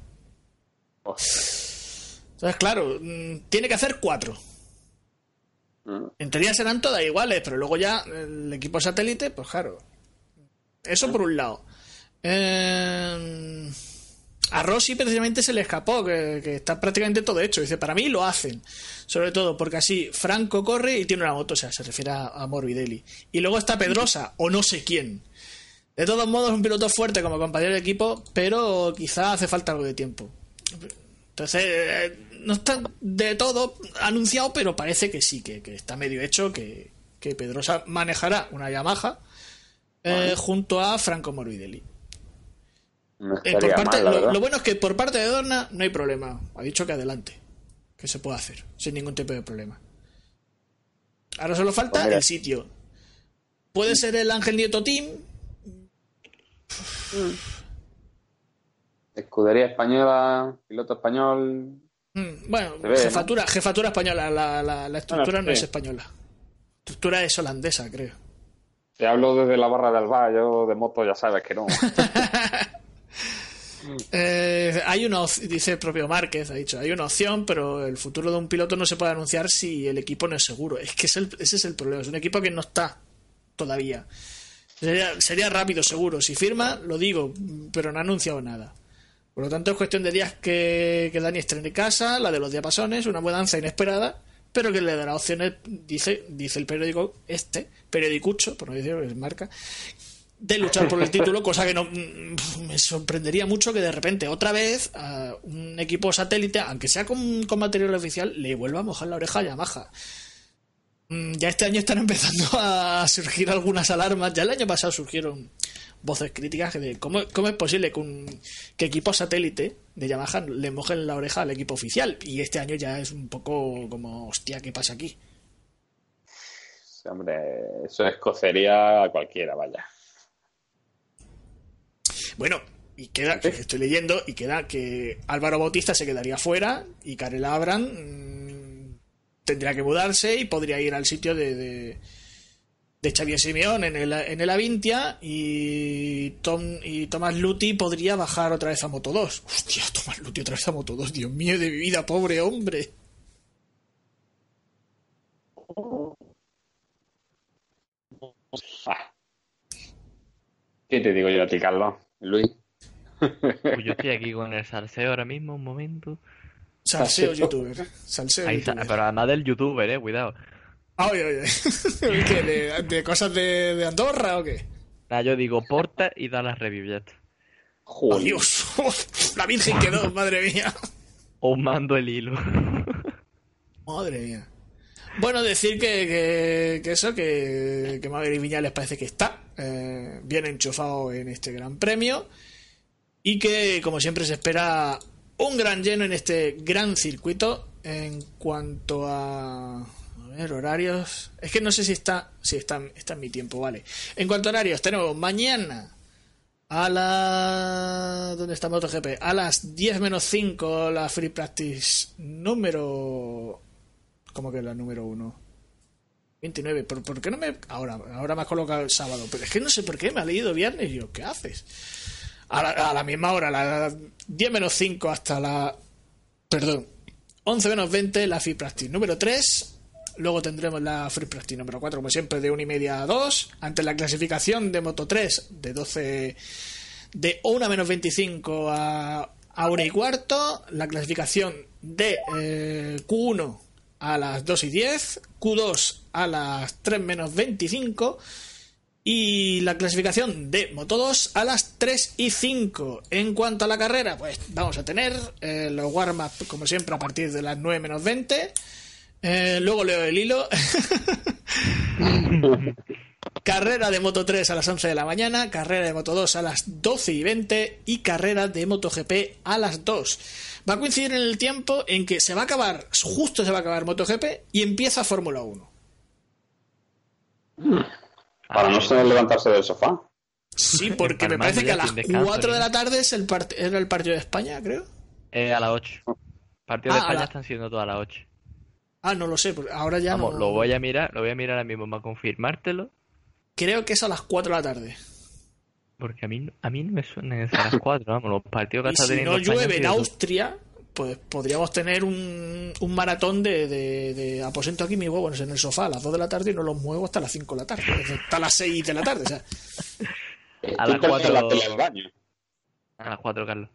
A: Entonces, claro, mm, tiene que hacer cuatro. Mm. En teoría serán todas iguales, pero luego ya el equipo satélite, pues claro. Eso por un lado. Eh, a Rossi precisamente se le escapó, que, está prácticamente todo hecho. Dice, para mí lo hacen. Sobre todo porque así Franco corre y tiene una moto, o sea, se refiere a, Morbidelli. Y luego está Pedrosa, o no sé quién. De todos modos, un piloto fuerte como compañero de equipo, pero quizá hace falta algo de tiempo. Entonces, eh, no está de todo anunciado, pero parece que sí, que, está medio hecho, que, Pedrosa manejará una Yamaha eh, junto a Franco Morbidelli. Eh, lo, bueno es que por parte de Dorna no hay problema. Ha dicho que adelante. Que se puede hacer sin ningún tipo de problema. Ahora solo falta pues el sitio. Puede ser el Ángel Nieto Team.
B: Escudería española, piloto español.
A: Mm, bueno, jefatura, jefatura española. La, estructura no es española. La estructura es holandesa, creo.
B: Te hablo desde la barra del bar, yo de moto ya sabes que no. [LAUGHS]
A: Eh, hay una dice el propio Márquez, ha dicho, hay una opción, pero el futuro de un piloto no se puede anunciar si el equipo no es seguro. Es que ese es el problema, es un equipo que no está todavía. Sería, rápido, seguro. Si firma, lo digo, pero no ha anunciado nada. Por lo tanto, es cuestión de días que, que Dani estrene casa, la de los diapasones, una mudanza inesperada, pero que le dará opciones, dice, dice el periódico este, periodicucho, por no decir es marca, de luchar por el título, cosa que no mm, me sorprendería mucho que de repente otra vez a un equipo satélite, aunque sea con, con, material oficial, le vuelva a mojar la oreja a Yamaha. Mm, ya este año están [LAUGHS] empezando a surgir algunas alarmas. Ya el año pasado surgieron voces críticas de cómo, cómo es posible que, un, que equipo satélite de Yamaha le mojen la oreja al equipo oficial. Y este año ya es un poco como, hostia, ¿qué pasa aquí?
B: Hombre, eso es cocería a cualquiera, vaya.
A: Bueno, y queda, que estoy leyendo, y queda que Álvaro Bautista se quedaría fuera y Karel Abram tendría que mudarse y podría ir al sitio de, de, de Xavier Simeón en el, en el Avintia y, Tom, y Tomás Luti podría bajar otra vez a Moto 2. Hostia, Tomás Luti otra vez a Moto 2, Dios mío de mi vida, pobre hombre.
B: ¿Qué te digo yo a ti, Carlos? Luis.
C: Pues yo estoy aquí con el salseo ahora mismo, un momento.
A: Salseo youtuber. Salseo
C: Pero además del youtuber, eh, cuidado.
A: Ay, ay, ay. [LAUGHS] ¿De, cosas de, Andorra o qué?
C: Ah, yo digo porta y da las reviews
A: ¡Oh, Dios! [LAUGHS] La Virgen quedó, madre mía.
C: O mando el hilo.
A: Madre mía. Bueno, decir que, que, eso, que, que Maverick Viñales parece que está eh, bien enchufado en este gran premio y que, como siempre, se espera un gran lleno en este gran circuito. En cuanto a, a ver, horarios, es que no sé si está, si está, está en mi tiempo, vale. En cuanto a horarios, tenemos mañana a la. ¿Dónde está MotoGP? A las 10 menos 5 la Free Practice número como que la número uno? 29. ¿Por, qué no me.? Ahora, ahora me has colocado el sábado. Pero es que no sé por qué me ha leído viernes. Y yo, ¿qué haces? A la, misma hora, a las 10 menos 5 hasta la. Perdón. 11 menos 20, la Free Practice número 3. Luego tendremos la Free Practice número 4, como siempre, de 1 y media a 2. Ante la clasificación de Moto 3, de 12. De 1 menos 25 a, a 1 y cuarto. La clasificación de eh, Q1 a las 2 y 10, Q2 a las 3 menos 25 y la clasificación de Moto 2 a las 3 y 5. En cuanto a la carrera, pues vamos a tener eh, los warm-up como siempre a partir de las 9 menos 20. Eh, luego leo el hilo. [LAUGHS] carrera de Moto 3 a las 11 de la mañana, carrera de Moto 2 a las 12 y 20 y carrera de Moto GP a las 2 va a coincidir en el tiempo en que se va a acabar, justo se va a acabar MotoGP y empieza Fórmula 1. [LAUGHS]
B: Para no saber levantarse del sofá.
A: Sí, [LAUGHS] porque me parece que a las 4 de la tarde es el era el partido de España, creo.
C: Eh, a las 8. Partidos de ah, España están siendo todas las 8.
A: Ah, no lo sé, ahora ya
C: Vamos, Lo voy a mirar, lo voy a mirar ahora mismo para confirmártelo.
A: Creo que es a las 4 de la tarde.
C: Porque a mí, a mí no me suena a las 4, vamos, los partidos que
A: y Si no llueve en Austria, pues podríamos tener un, un maratón de, de, aposento aquí mis huevos en el sofá a las 2 de la tarde y no los muevo hasta las 5 de la tarde, hasta las 6 de la tarde. O sea.
C: A las 4 A las 4, Carlos.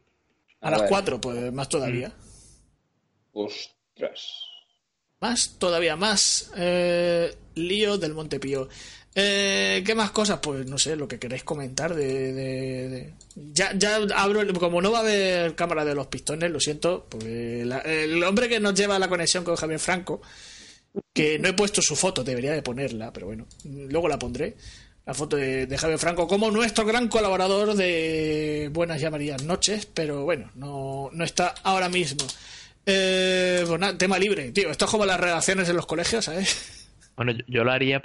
A: A, las 4, pues más todavía.
B: Ostras.
A: Más, todavía más. Eh, lío del Montepío. Eh, ¿Qué más cosas? Pues no sé, lo que queréis comentar de, Ya, ya abro, como no va a haber cámara de los pistones, lo siento, porque el hombre que nos lleva la conexión con Javier Franco, que no he puesto su foto, debería de ponerla, pero bueno, luego la pondré, la foto de, Javier Franco como nuestro gran colaborador de Buenas Llamarías Noches, pero bueno, no, no está ahora mismo. Eh, pues tema libre, tío, esto es como las relaciones en los colegios, ¿sabes?
C: Bueno, yo, lo haría,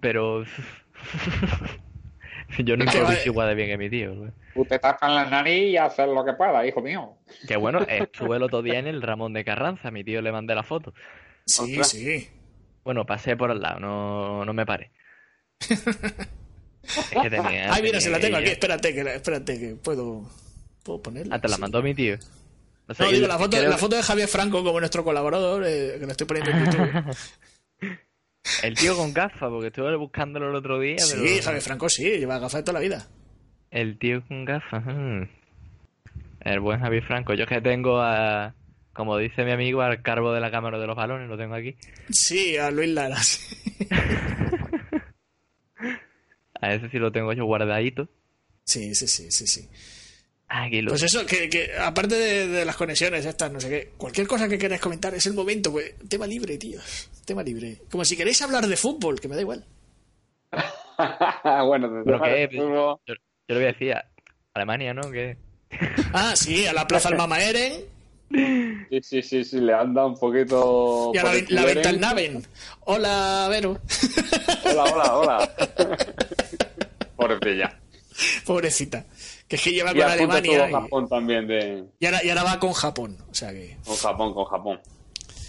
C: pero. [LAUGHS] yo no improviso igual de bien que mi tío.
B: Tú te tapas la nariz y haces lo que puedas, hijo mío.
C: Que bueno, estuve el otro día en el Ramón de Carranza, mi tío le mandé la foto.
A: Sí, sí.
C: Bueno, pasé por el lado, no, no me paré. [LAUGHS]
A: es que tenía, Ay, mira, se la tengo aquí, espérate, que, espérate, que puedo, puedo ponerla.
C: Ah, te la mandó mi tío.
A: No, digo, la foto, la foto de Javier Franco como nuestro colaborador, eh, que lo estoy poniendo en YouTube. [LAUGHS]
C: El tío con gafas, porque estuve buscándolo el otro día.
A: Sí, Javier Franco sí, lleva gafas de toda la vida.
C: El tío con gafas. Mm. El buen Javier Franco. Yo que tengo a, como dice mi amigo, al carbo de la cámara de los balones, lo tengo aquí.
A: Sí, a Luis Lara. [LAUGHS]
C: a ese sí lo tengo yo guardadito.
A: Sí, sí, sí, sí, sí.
C: Pues
A: eso, que, aparte de, las conexiones estas, no sé qué, cualquier cosa que queráis comentar es el momento, pues, tema libre, tío, tema libre. Como si queréis hablar de fútbol, que me da igual. [LAUGHS]
B: bueno,
C: que, yo, yo, lo voy a decir, Alemania, ¿no? Que... [LAUGHS]
A: ah, sí, a la Plaza Almama Eren.
B: Sí, sí, sí, sí, le anda un poquito.
A: Y a la, la Naven. Hola, Vero.
B: hola, hola, hola. [LAUGHS] Pobrecilla.
A: Pobrecita. Que es que lleva con Alemania.
B: Y, Japón también de...
A: y, ahora, y ahora va con Japón. O sea que...
B: Con Japón, con Japón.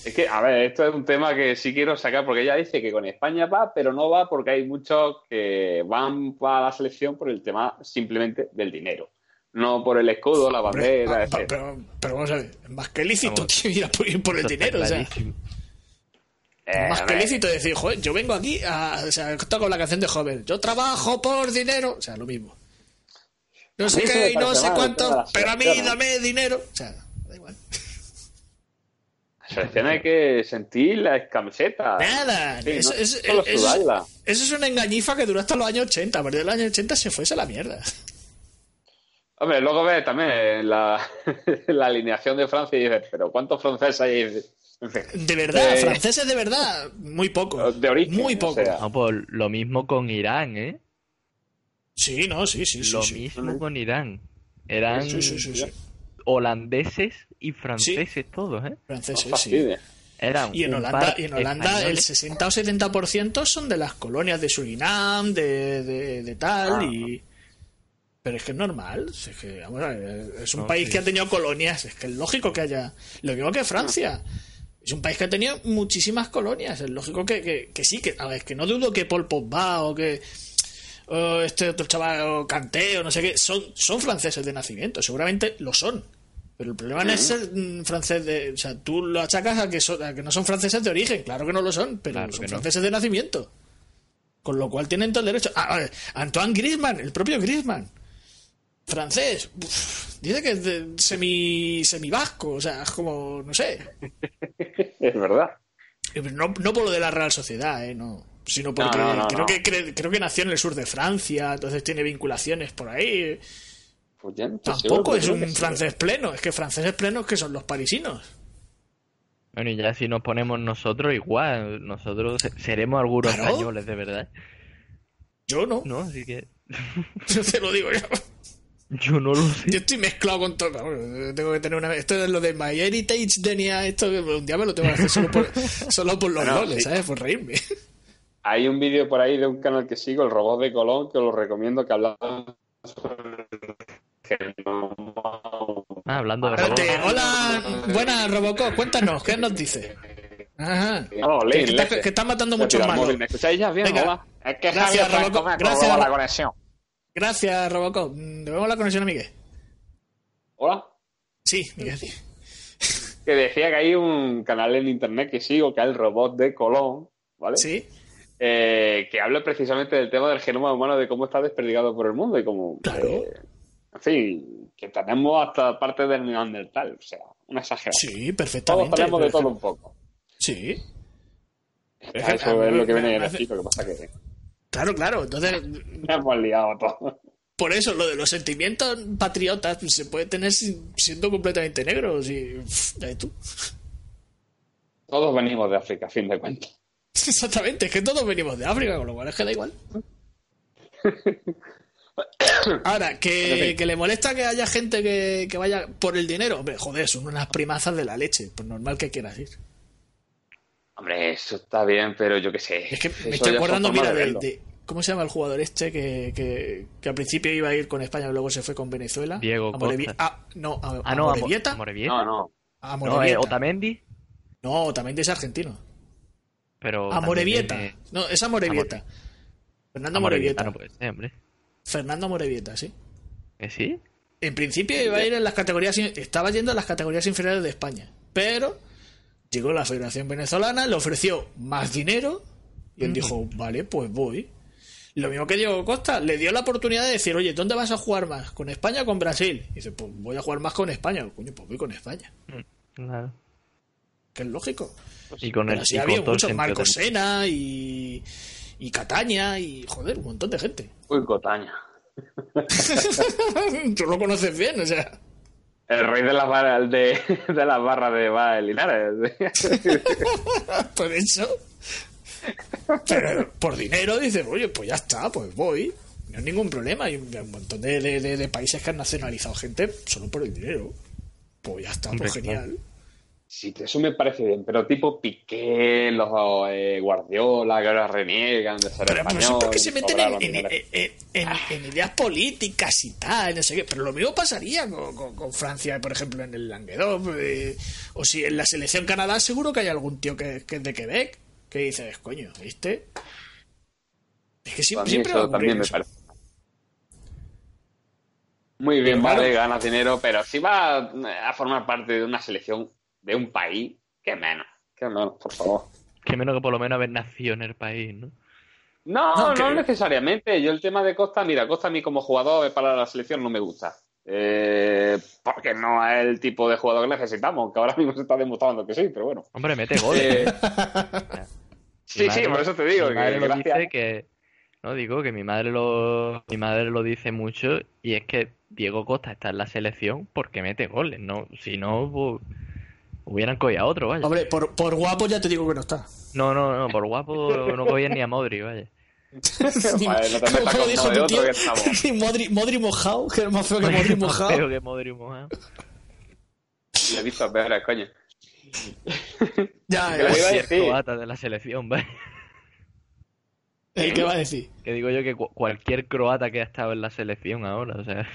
B: Es que, a ver, esto es un tema que sí quiero sacar porque ella dice que con España va, pero no va porque hay muchos que van para la selección por el tema simplemente del dinero. No por el escudo, la bandera,
A: etc. Pero, vamos a ver, más que lícito, tío, ir, por, por el dinero, o sea. Eh, más que lícito decir, joder, yo vengo aquí a. O sea, con la canción de Joven, yo trabajo por dinero, o sea, lo mismo no sé qué y no sé cuánto, pero a mí dame dinero. O sea, da igual.
B: La selección hay que sentir la camiseta.
A: Nada, eso, es, eso, es, una engañifa que duró hasta los años 80. A partir del año 80 se fuese a la mierda.
B: Hombre, luego ves también la, [LAUGHS] la alineación de Francia y dices, pero ¿cuántos franceses hay?
A: De verdad, eh, franceses de verdad, muy poco.
B: De origen.
A: Muy poco.
C: no, pues lo mismo con Irán, ¿eh?
A: Sí, no, sí, sí.
C: Lo mismo con Irán. Eran holandeses y franceses todos, ¿eh?
A: Franceses, sí. y en Holanda, y en Holanda el 60 o 70% son de las colonias de Surinam, de, de, tal, ah. y... Pero es que es normal, es, que, vamos a ver, es un país que ha tenido colonias, es que es lógico que haya... Lo mismo que Francia. Es un país que ha tenido muchísimas colonias, es lógico que, que, sí, que, a ver, que no dudo que Pol Pot va o que o este otro chaval, Canté, o no sé qué, son, son franceses de nacimiento, seguramente lo son. Pero el problema no es ser mm, francés de. O sea, tú lo achacas a que, que no son franceses de origen, claro que no lo son, pero son franceses de nacimiento. Con lo cual tienen todo el derecho. Ah, a Antoine Griezmann, el propio Griezmann, francés, dice que es de semi, semi vasco, o sea, es como, no sé. [LAUGHS]
B: es verdad.
A: No, no por lo de la Real Sociedad, ¿eh? No sino porque creo, que, creo que nació en el sur de Francia, entonces tiene vinculaciones por ahí. Pues Tampoco es un francés pleno, es que franceses plenos que son los parisinos.
C: Bueno, y ya si nos ponemos nosotros, igual, nosotros seremos algunos españoles, de verdad.
A: Yo no.
C: No, así que. [LAUGHS]
A: yo te lo digo yo.
C: Yo no lo sé.
A: Yo estoy mezclado con todo. tengo que tener una. Esto es lo de My Heritage tenía esto. Un día me lo tengo que hacer solo por, [LAUGHS] solo por los roles, ¿sabes? Por reírme.
B: Hay un vídeo por ahí de un canal que sigo, el robot de Colón, que os lo recomiendo que hablaba sobre
C: Ah, hablando de robot.
A: Hola, buenas Robocop, cuéntanos, ¿qué nos dice? Ajá. Que, está, matando muchos malos.
B: ¿Me escucháis ya bien? Hola.
A: Es que gracias, Robocop. Gracias, la conexión. Gracias, Robocop. Debemos la conexión a Miguel.
B: ¿Hola?
A: Sí, Miguel.
B: que decía que hay un canal en internet que sigo, que es el robot de Colón, ¿vale?
A: Sí.
B: Eh, que habla precisamente del tema del genoma humano, de cómo está desperdigado por el mundo y cómo.
A: Claro.
B: eh, en fin, que tenemos hasta parte del Neandertal, o sea, una exageración.
A: Sí,
B: Todos
A: perfectamente.
B: tenemos de todo un poco.
A: Sí.
B: Eso es lo que viene
A: me hace-
B: escrito, que pasa que
A: Claro, claro. Entonces, [LAUGHS]
B: nos hemos liado todo.
A: por eso, lo de los sentimientos patriotas pues, se puede tener siendo completamente negros. Y, pff, tú.
B: Todos venimos de África, a fin de cuentas. [LAUGHS]
A: Exactamente, es que todos venimos de África, con lo cual es que da igual. [COUGHS] Ahora, que, que le molesta que haya gente que, que vaya por el dinero. Hombre, joder, son unas primazas de la leche. Pues normal que quieras ir.
B: Hombre, eso está bien, pero yo qué sé.
A: Es que me estoy acordando, mira,
B: de
A: ¿Cómo se llama el jugador este que, que, que al principio iba a ir con España y luego se fue con Venezuela?
C: Diego
A: Amorevi-. Ah, no, a,
C: Ah, no,
A: Amorebieta.
C: Amorebieta.
B: No, no.
C: No, eh, Otamendi,
A: No, también es argentino.
C: Pero.
A: Amorebieta.
C: también tiene-
A: No, es. Fernando
C: Amorebieta. no puede ser, hombre.
A: Fernando Amorebieta, sí.
C: ¿Que sí?
A: En principio iba a ir en las categorías, estaba yendo a las categorías inferiores de España, pero llegó la Federación Venezolana, le ofreció más dinero y él dijo, vale, pues voy. Lo mismo que Diego Costa, le dio la oportunidad de decir, oye, ¿dónde vas a jugar más? ¿Con España o con Brasil? Y dice, pues voy a jugar más con España. Coño, pues voy con España.
C: Claro.
A: Que es lógico.
C: Y con el
A: sí había muchos, Marco Sena y, y Cataña y, joder, un montón de gente.
B: Uy, Cotaña. [LAUGHS]
A: Tú lo conoces bien, o sea...
B: El rey de las barras de, de las barras de Val Linares.
A: Por eso. Pero por dinero dices, oye, pues ya está, pues voy. No hay ningún problema. Hay un un montón de, de- de- de países que han nacionalizado gente solo por el dinero. Pues ya está,
C: Hombre,
A: pues genial.
B: Sí, eso me parece bien, pero tipo Piqué, los eh, Guardiola, que ahora reniegan de ser
A: Pero
B: español.
A: porque se meten
B: cobrar
A: en,
B: los
A: en-
B: dineros.
A: en- ideas políticas y tal, no sé qué. Pero lo mismo pasaría con, con- con Francia, por ejemplo, en el Languedoc. eh, o si en la selección Canadá seguro que hay algún tío que, que es de Quebec que dices, coño, ¿viste? Es que siempre, siempre
B: eso también me parece. Muy bien,
A: Pero claro.
B: vale, ganas dinero, pero si va a formar parte de una selección de un país, qué menos, qué menos, por favor.
C: Que menos que por lo menos haber nacido en el país, ¿no?
B: No,
A: No,
B: no,
A: que-
B: necesariamente. Yo el tema de Costa, mira, Costa a mí como jugador para la selección no me gusta. Eh, porque no es el tipo de jugador que necesitamos, que ahora mismo se está demostrando que sí, pero bueno.
C: Hombre, mete goles.
B: Eh, [LAUGHS] sí,
C: Mi
B: sí,
C: madre-
B: por eso te digo.
C: Mi
B: que
C: madre lo
B: gracias.
C: dice que. No, digo que mi madre lo. Mi madre lo dice mucho y es que Diego Costa está en la selección porque mete goles, ¿no? Si no, pues, hubieran cogido a otro, vaya.
A: Hombre, por, por guapo ya te digo que no está.
C: No, no, no, por guapo no cogían ni a Modri, vaya. [LAUGHS]
B: Vale, no te metas [LAUGHS]
A: ¿Cómo
B: con
A: dijo tu tío?
B: que [LAUGHS]
A: Modri, Modri mojado, que es más feo que Modri
C: Más
A: mojado.
C: feo que Modri mojado.
B: Le he visto peores, coño.
A: Ya, ya.
B: iba a
C: Cualquier
B: decir.
C: croata de la selección, vaya.
A: ¿Eh, ¿Qué va a decir?
C: Que digo yo que cu- cualquier croata que ha estado en la selección ahora, o sea.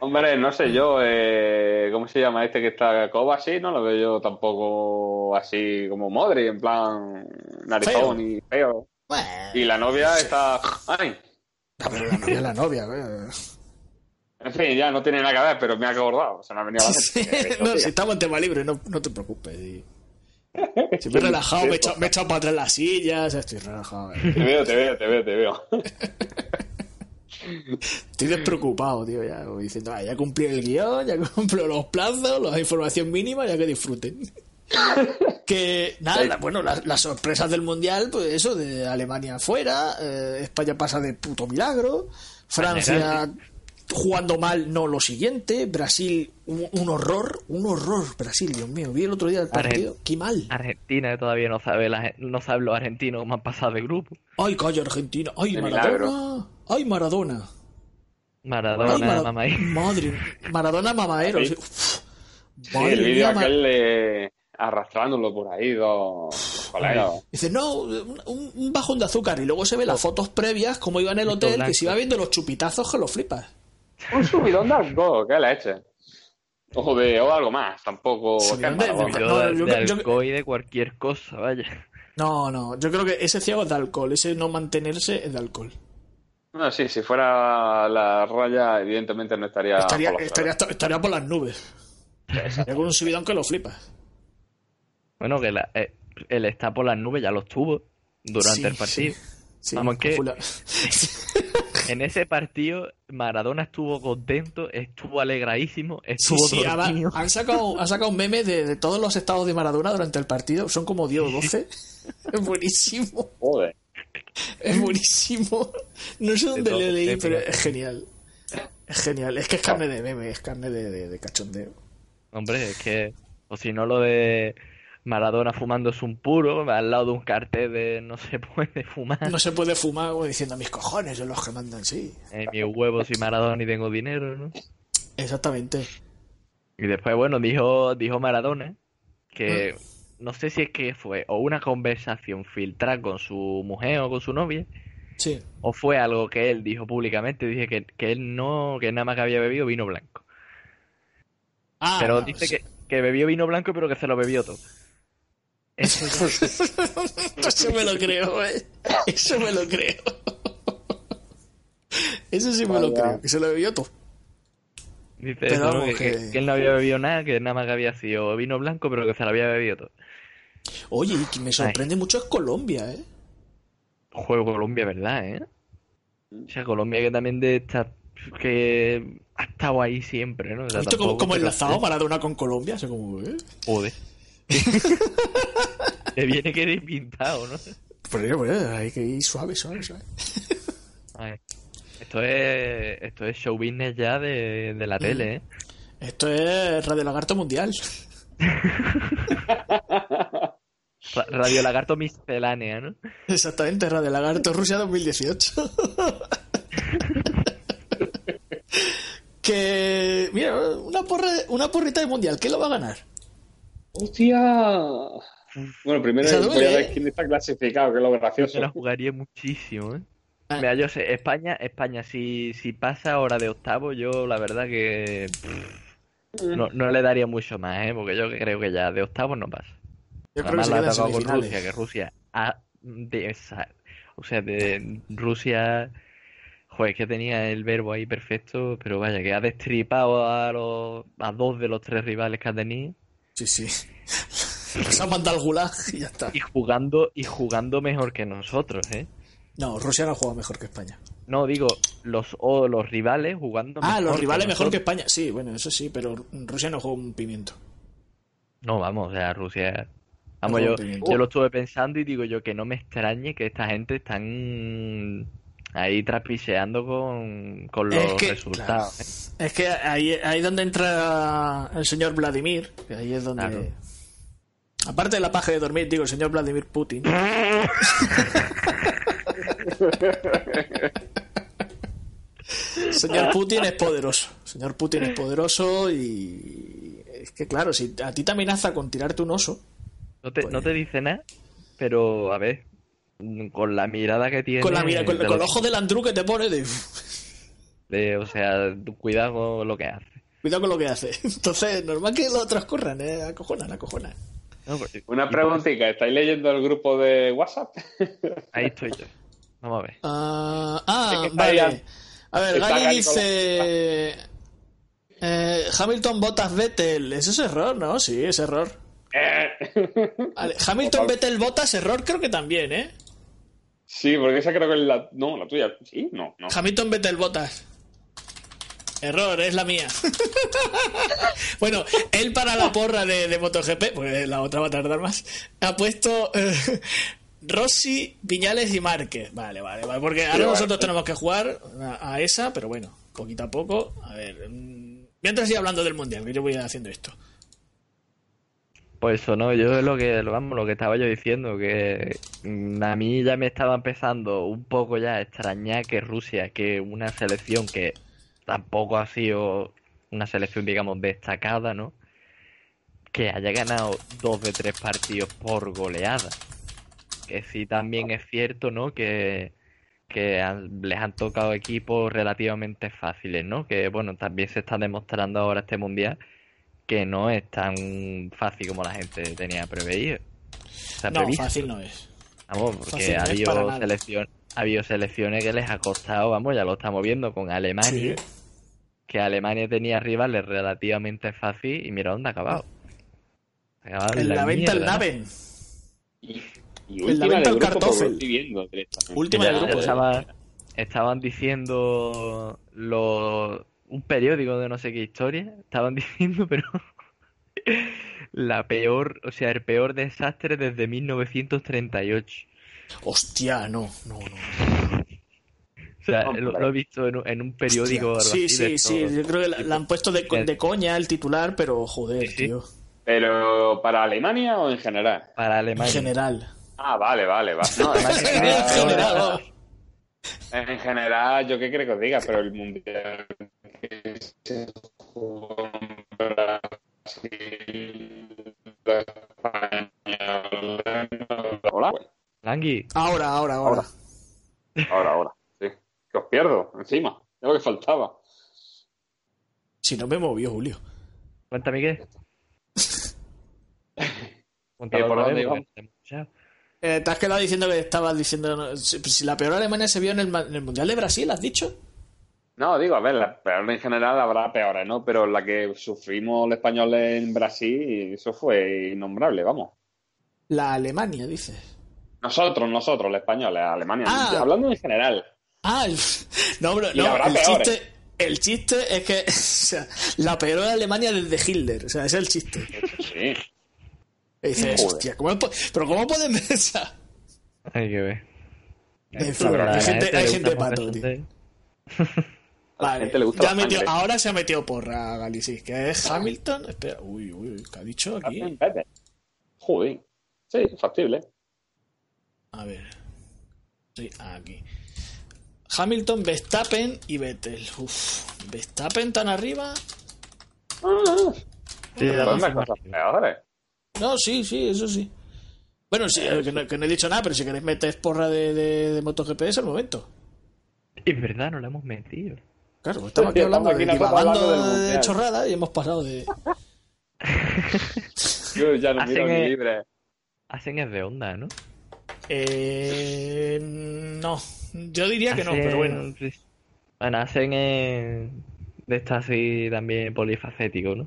B: Hombre, no sé yo, eh, ¿cómo se llama este que está Coba así? No lo veo yo tampoco así como Modri, en plan narizón y feo.
A: Bueno,
B: Y la novia está... Ay,
A: Ah, pero la novia es la novia, güey.
B: en fin, ya no tiene nada que ver, pero me ha acordado. Se me ha venido a la
A: Sí, [LAUGHS] no, si estamos en tema libre, no, no te preocupes. sí. [LAUGHS] Si me he relajado, me he echado, me he echado para atrás las sillas, estoy relajado. eh.
B: Te veo, te veo, te veo, te veo. [LAUGHS]
A: Estoy despreocupado, tío, ya. Diciendo, ah, ya cumplí el guion, ya [LAUGHS] cumplo los plazos, la información mínima, ya que disfruten. [LAUGHS] que nada, la- bueno, las, las sorpresas del mundial, pues eso, de Alemania fuera, eh, España pasa de puto milagro, Francia jugando mal, no lo siguiente, Brasil un, un horror, un horror, Brasil, Dios mío, vi el otro día el partido, qué mal.
C: Argentina todavía no sabe, la, no sabe los argentinos cómo han pasado de grupo.
A: Ay, calla Argentina, ay, Maradona, ay, Maradona.
C: Maradona,
A: Ay, Mara-
C: mamá. [LAUGHS]
A: Madre, Maradona mamaero.
B: Sí.
A: sí.
B: El vídeo aquel de arrastrándolo por ahí, dos, colegas.
A: Dice, no, un, un bajón de azúcar. Y luego se ve las fotos previas, como iba en el hotel, que se iba viendo los chupitazos que lo flipas.
B: Un subidón de alcohol, ¿qué leche? Ojo de, o algo más, tampoco.
A: Subidón
B: ¿qué
A: de- de- No,
C: de,
A: yo-
C: de
A: yo-
C: alcohol y de cualquier cosa, vaya.
A: No, no, yo creo que ese ciego es de alcohol, ese no mantenerse es de alcohol.
B: No, sí, si fuera la raya, evidentemente no estaría.
A: Estaría,
B: por
A: estaría, estaría por las nubes. Con un subidón que lo flipas.
C: Bueno, que la, eh, él está por las nubes, ya lo estuvo durante
A: Sí,
C: el partido.
A: Sí,
C: Vamos, que [LAUGHS] en ese partido Maradona estuvo contento, estuvo alegradísimo,
A: Sí,
C: estuvo
A: sí, ahora
C: dormido.
A: han sacado, han sacado un meme de, de todos los estados de Maradona durante el partido. Son como 10 o 12. Es buenísimo.
B: Joder.
A: Es buenísimo. No sé dónde lo leí,
C: sí,
A: pero
C: pero-
A: es genial. Es genial. Es que es carne de meme, es carne de, de- de cachondeo.
C: Hombre, es que, o si no lo de Maradona fumándose un puro al lado de un cartel de no se puede fumar,
A: No se puede fumar como diciendo mis cojones son los que mandan, sí.
C: en mis huevos y Maradona ni tengo dinero, ¿no?
A: Exactamente.
C: Y después, bueno, dijo, dijo Maradona que
A: Ah.
C: no sé si es que fue o una conversación filtrada con su mujer o con su novia,
A: Sí.
C: o fue algo que él dijo públicamente, dije que, que él no, que nada más que había bebido vino blanco.
A: Ah,
C: Pero
A: no,
C: dice
A: sí.
C: que, que bebió vino blanco pero que se lo bebió todo. Eso ya- [LAUGHS]
A: Eso me lo creo, eh. Eso me lo creo. Eso sí me lo creo, que se lo bebió todo.
C: Dice
A: Pero
C: eso, ¿no?
A: vamos,
C: que,
A: que-
C: que- que él no había bebido nada, que nada más que había sido vino blanco pero que se lo había bebido todo.
A: Oye, y que me sorprende mucho es Colombia, ¿eh?
C: Juego Colombia, ¿verdad, eh? O sea, Colombia que también de estar que ha estado ahí siempre, ¿no? O sea,
A: ¿Has visto cómo, enlazado Maradona con Colombia? O sea, como, ¿eh?
C: Joder. [LAUGHS] Te viene que ir pintado, ¿no?
A: Pues, pues, hay que ir suave, suave, suave.
C: Ay, Esto es, esto es show business ya de, de la tele, ¿eh?
A: Esto es Radio Lagarto Mundial. [LAUGHS]
C: Ra- Radio Lagarto miscelánea, ¿no?
A: Exactamente, Radio Lagarto Rusia 2018. [LAUGHS] que, mira, una, porra, una porrita de mundial, ¿quién lo va a ganar?
B: ¡Hostia! Bueno, primero voy a ver
A: ¿eh?
B: quién está clasificado, que es lo
C: Yo
B: gracioso.
C: se la jugaría muchísimo, ¿eh?
A: Ah.
C: Mira, yo sé, España, España, si, si pasa ahora de octavo, yo la verdad que pff, no, no le daría mucho más, ¿eh? Porque yo creo que ya de octavo no pasa.
A: Yo creo que
C: Además
A: se
C: la con. Rusia, que Rusia ha de esa- o sea, de Rusia, joder, que tenía el verbo ahí perfecto, pero vaya, que ha destripado a los a dos de los tres rivales que ha tenido
A: Sí, sí. Los ha mandado al gulag y ya está.
C: y jugando y jugando mejor que nosotros, ¿eh?
A: No, Rusia no juega mejor que España.
C: No, digo, los o los rivales jugando
A: Ah,
C: mejor
A: los
C: que
A: rivales mejor que. España. Sí, bueno, eso sí, pero Rusia no juega un pimiento.
C: No, vamos, o sea, Rusia. Vamos, yo, yo lo estuve pensando y digo yo que no me extrañe que esta gente están ahí trapicheando con, con los
A: Es que,
C: resultados. ¿eh?
A: Es que ahí, ahí donde entra el señor Vladimir, que ahí es donde...
C: Claro.
A: Aparte de la paja de dormir, digo, el señor Vladimir Putin. [LAUGHS] Señor Putin es poderoso. Señor Putin es poderoso y... Es que claro, si a ti te amenaza con tirarte un oso,
C: No te,
A: Pues-
C: no te dice nada, pero a ver, con la mirada que tiene.
A: con la mira, con,
C: de
A: con el ojo del Andrew que te pone de...
C: de- o sea, cuidado con lo que hace.
A: Cuidado con lo que hace. [LAUGHS] Entonces, normal que los otros corran, ¿eh? Acojonan, acojonan.
C: No,
B: Una preguntita, ¿estáis leyendo el grupo de WhatsApp? [LAUGHS]
C: ahí estoy yo. Vamos a ver.
A: Ah, ah,
B: Es que está
A: vale. A ver, Gali dice... eh, Hamilton Bottas Vettel. Eso es error, ¿no? Sí, es error.
B: Eh. [LAUGHS]
A: Vale, Hamilton. Vettel Bottas, error creo que también, ¿eh?
B: Sí, porque esa creo que es la... No, la tuya. Sí, no, no.
A: Hamilton Vettel Bottas. Error, es la mía. [LAUGHS] bueno, él para la porra de, de MotoGP, pues la otra va a tardar más, ha puesto eh, Rossi, Viñales y Márquez. Vale, vale, vale. Porque ahora nosotros tenemos que jugar a, a esa, pero bueno, poquito a poco. A ver, mm, mientras siga hablando del Mundial, que yo voy haciendo esto.
C: Pues eso, ¿no? Yo es lo que, vamos, lo que estaba yo diciendo, que mm, a mí ya me estaba empezando un poco ya a extrañar que Rusia, que una selección que tampoco ha sido una selección, digamos, destacada, ¿no? Que haya ganado dos de tres partidos por goleada. Que sí también es cierto, ¿no? Que, que han- les han tocado equipos relativamente fáciles, ¿no? Que, bueno, también se está demostrando ahora este mundial que no es tan fácil como la gente tenía preveído. O sea,
A: No,
C: previsto.
A: fácil no es.
C: Vamos, porque ha habido selección, ha habido selecciones que les ha costado, vamos, ya lo estamos viendo con Alemania,
A: Sí.
C: que Alemania tenía rivales relativamente fácil y mira dónde ha acabado.
A: Ha acabado en la, venta el Naven.
B: Y, en la venta el Kartoffel.
A: Última del grupo.
C: Estaba, estaban diciendo los, un periódico de no sé qué historia. Estaban [LAUGHS] diciendo, pero la peor, o sea, el peor desastre desde 1938.
A: Hostia, no, no, no.
C: O sea, lo, he visto en, un periódico.
A: sí, sí, sí. Yo creo que la, han puesto de, de, coña el titular, pero joder, tío.
B: ¿Pero para Alemania o en general?
C: Para Alemania.
A: En general.
B: Ah, vale, vale, vale. [LAUGHS]
A: No, en general.
B: En general, yo qué creo que os diga, pero el mundial Hola.
C: Langui.
A: Ahora, ahora, ahora.
B: Ahora, ahora. Sí. Que os pierdo, encima. Es lo que faltaba.
A: Si no me movió, Julio.
C: Cuéntame qué. [LAUGHS]
B: Cuéntame por dónde
A: Eh, te has quedado diciendo que estabas diciendo. Si la peor Alemania se vio en el, en el Mundial de Brasil, ¿has dicho?
B: No, digo, a ver, la peor en general habrá peores, ¿no? Pero la que sufrimos los españoles en Brasil, eso fue innombrable, vamos.
A: La Alemania, dices.
B: Nosotros, nosotros, los españoles, Alemania. Ah. Hablando en general.
A: Ah, [LAUGHS] no, bro, no, el chiste, el chiste es que [LAUGHS] o sea, la peor de Alemania desde Hitler, o sea, ese es el chiste.
B: Sí.
A: Y dices, hostia, ¿cómo, pero ¿cómo pueden pensar?
C: Hay que ver.
A: hay gente, hay gente pato, tío. [LAUGHS] Vale, ya metió, ahora se ha metido porra Galicis, que es Hamilton. Espera, uy, uy, ¿qué ha dicho aquí?
B: Joder, sí, factible.
A: A ver, sí, aquí. Hamilton, Verstappen y Vettel. Uf, Verstappen tan arriba.
B: Ah, sí, ah,
A: no, sí, sí, eso sí. Bueno, sí, que no, que no, he dicho nada, pero si queréis meter porra de, de, de MotoGP es el momento.
C: Es verdad, no la hemos metido.
A: Claro, pues estamos aquí hablando, aquí de, de chorrada y hemos pasado de.
B: Yo ya no miro ni libre.
C: Hacen es de onda, ¿no?
A: Eh, no, yo diría que no, pero bueno.
C: Bueno, hacen de esta así también polifacético, ¿no?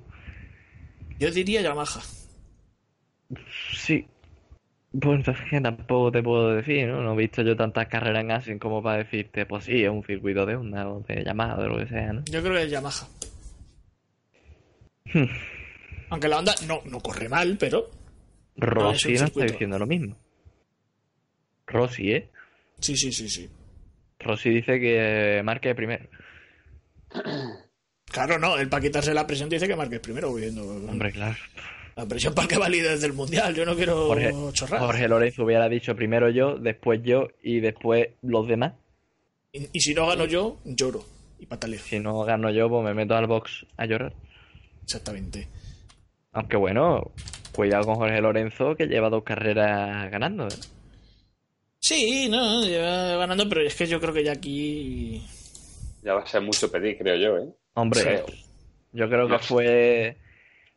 A: Yo diría Yamaha.
C: Sí, pues entonces que tampoco te puedo decir, ¿no? No he visto yo tantas carreras en Asia como para decirte, pues sí, es un circuito de Honda o de Yamaha o de lo que sea, ¿no?
A: Yo creo que es Yamaha. Hmm. Aunque la Honda no, no corre mal, pero...
C: Rossi no, está diciendo lo mismo. Rossi, ¿eh?
A: Sí, sí, sí, sí.
C: Rossi dice que marque primero.
A: Claro, no, él para quitarse la presión dice que marque primero, viendo.
C: Hombre, claro.
A: La presión para que valide desde el mundial, yo no quiero
C: Jorge,
A: chorrar.
C: Jorge Lorenzo hubiera dicho primero yo, después yo y después los demás.
A: Y, si no gano yo, lloro y pataleo.
C: Si no gano yo, pues me meto al box a llorar.
A: Exactamente.
C: Aunque bueno, cuidado con Jorge Lorenzo que lleva dos carreras ganando. ¿eh?
A: Sí, no, lleva ganando, pero es que yo creo que ya aquí.
B: Ya va a ser mucho pedir, creo yo, ¿eh?
C: Hombre, yo creo que fue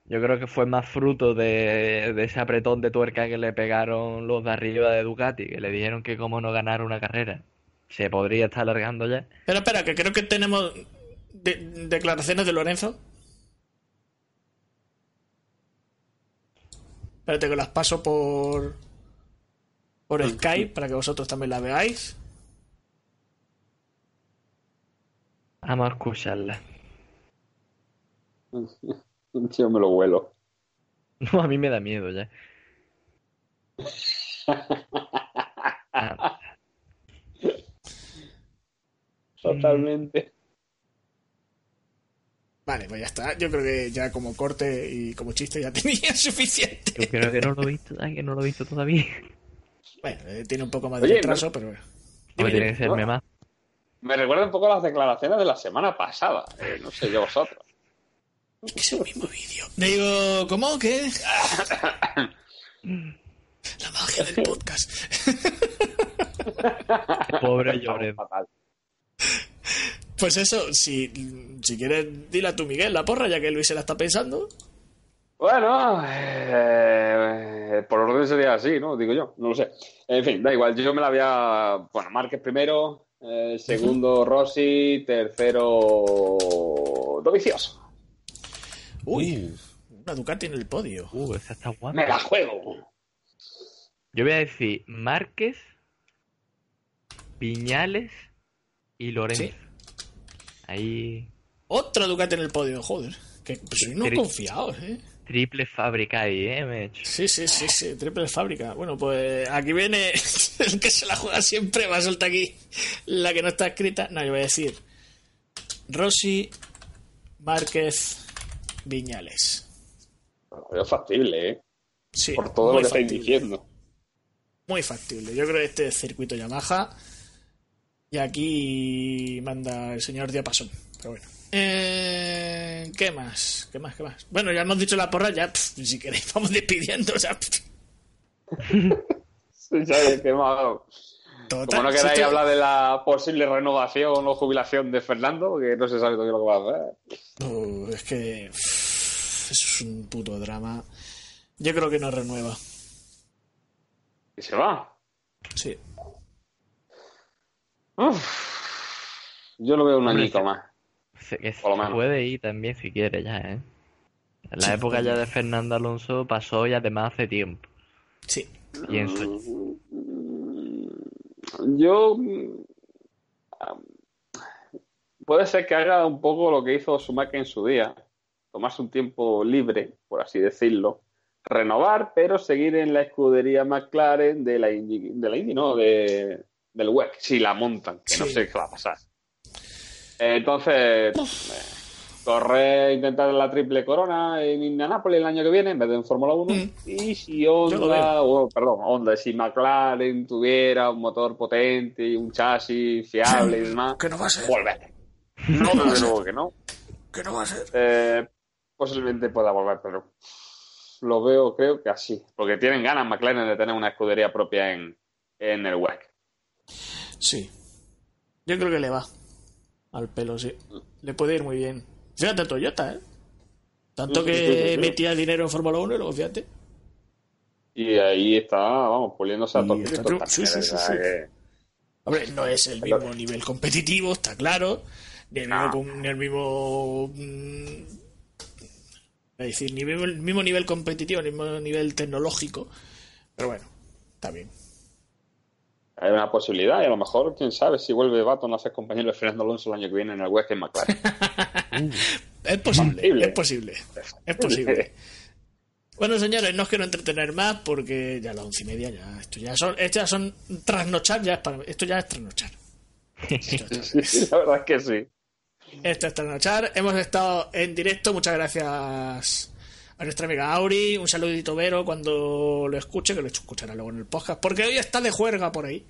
C: yo creo que fue más fruto de, ese apretón de tuerca que le pegaron los de arriba de Ducati, que le dijeron que como no ganar una carrera se podría estar alargando ya.
A: Pero espera, que creo que tenemos declaraciones de Lorenzo. Espérate que las paso por por Skype para que vosotros también las veáis.
C: Vamos a escucharla. [LAUGHS] [LAUGHS]
B: Yo me lo vuelo. [LAUGHS]
C: No, a mí me da miedo ya. [LAUGHS]
B: Totalmente.
A: Vale, pues ya está. Yo creo que ya como corte y como chiste ya tenía suficiente.
C: Yo creo que no lo he visto, que no lo he visto todavía.
A: Bueno, eh, tiene un poco más de retraso, pero bueno.
C: tiene que serme más.
B: Me recuerda un poco las declaraciones de la semana pasada. Eh, no sé yo vosotros.
A: Es el mismo vídeo. Digo, ¿cómo? ¿Qué? [LAUGHS] La magia del podcast. [LAUGHS]
C: Pobre Lloret.
A: Pues eso, si, si quieres, dile a tu Miguel la porra, ya que Luis se la está pensando.
B: Bueno, eh, por orden sería así, ¿no? Digo yo, no lo sé. En fin, da igual, yo me la había. Bueno, Márquez primero, eh, segundo Rossi, tercero Punto vicioso.
A: Uy, una Ducati en el podio.
C: Uh, esa está guapa.
B: Me la juego.
C: Yo voy a decir Márquez, Piñales y Lorenzo.
A: Sí.
C: Ahí
A: Otra Ducati en el podio, joder. Que pues, soy confiados, eh.
C: triple fábrica ahí, ¿eh? Me he hecho.
A: Sí, sí, sí, sí, triple fábrica. Bueno, pues aquí viene [LAUGHS] el que se la juega siempre, va a soltar aquí la que no está escrita. No, yo voy a decir Rossi, Márquez, Viñales.
B: Es factible, ¿eh?
A: Sí,
B: Por todo lo que estáis diciendo.
A: Muy factible. Yo creo que este es circuito Yamaha. Y aquí manda el señor Diapasón. Pero bueno. Eh, ¿Qué más? ¿Qué más? ¿Qué más? Bueno, ya hemos dicho la porra, ya, pf, si queréis, [LAUGHS] vamos despidiendo. O sea, pf, [LAUGHS]
B: Sí, hemos dado.
A: Total,
B: Como no
A: si
B: queráis
A: esto-
B: hablar de la posible renovación o jubilación de Fernando, que no se sabe todavía lo que va a hacer.
A: Uh, es que eso es un puto drama. Yo creo que no renueva.
B: Y se va.
A: Sí.
B: Uf. Yo lo veo un añito más.
C: Se, que
B: Por lo
C: se
B: menos.
C: puede ir también si quiere ya, ¿eh? La
A: Sí,
C: época ya de Fernando Alonso pasó y además hace tiempo.
A: Sí.
C: Pienso.
B: Yo. mm, Puede ser que haga un poco lo que hizo Schumacher en su día. Tomarse un tiempo libre, por así decirlo. Renovar, pero seguir en la escudería McLaren de la Indy, de la Indy no, de, del WEC, si la montan, que no sé qué va a pasar. Entonces, eh, correr, intentar la triple corona en Indianapolis el año que viene en vez de en Fórmula 1.
A: Mm.
B: Y si Honda, o, perdón, Honda, si McLaren tuviera un motor potente y un chasis fiable y demás,
A: Que no va a ser.
B: volver. No, desde luego que no.
A: Que no va a ser.
B: Eh, posiblemente pueda volver, pero lo veo, creo que así. Porque tienen ganas McLaren de tener una escudería propia en, en el WEC.
A: Sí. Yo creo que le va. Al pelo, sí. Le puede ir muy bien. Fíjate Toyota, ¿eh? Tanto que metía dinero en Fórmula 1 y luego fíjate.
B: Y ahí está, vamos, puliéndose a todos.
A: sí, sí, sí,
B: que-
A: Hombre, no es el mismo nivel competitivo, está claro. Ni el mismo.
B: No.
A: com- Ni el mismo mm, es decir, ni mismo- el mismo nivel competitivo, ni el mismo nivel tecnológico. Pero bueno, está bien.
B: Hay una posibilidad y a lo mejor, quién sabe, si vuelve Baton a ser compañero de Fernando Alonso el año que viene en el WEC en McLaren. [LAUGHS] [LAUGHS]
A: Es posible, es posible. Es posible. Bueno, señores, no os quiero entretener más porque ya a las once y media ya. Esto ya son, esto ya son trasnochar, ya es para, esto ya es trasnochar.
B: Sí, la verdad es que sí.
A: Esto es Trasnochar. Hemos estado en directo. Muchas gracias a nuestra amiga Auri. Un saludito Vero cuando lo escuche, que lo escuchará luego en el podcast, porque hoy está de juerga por ahí.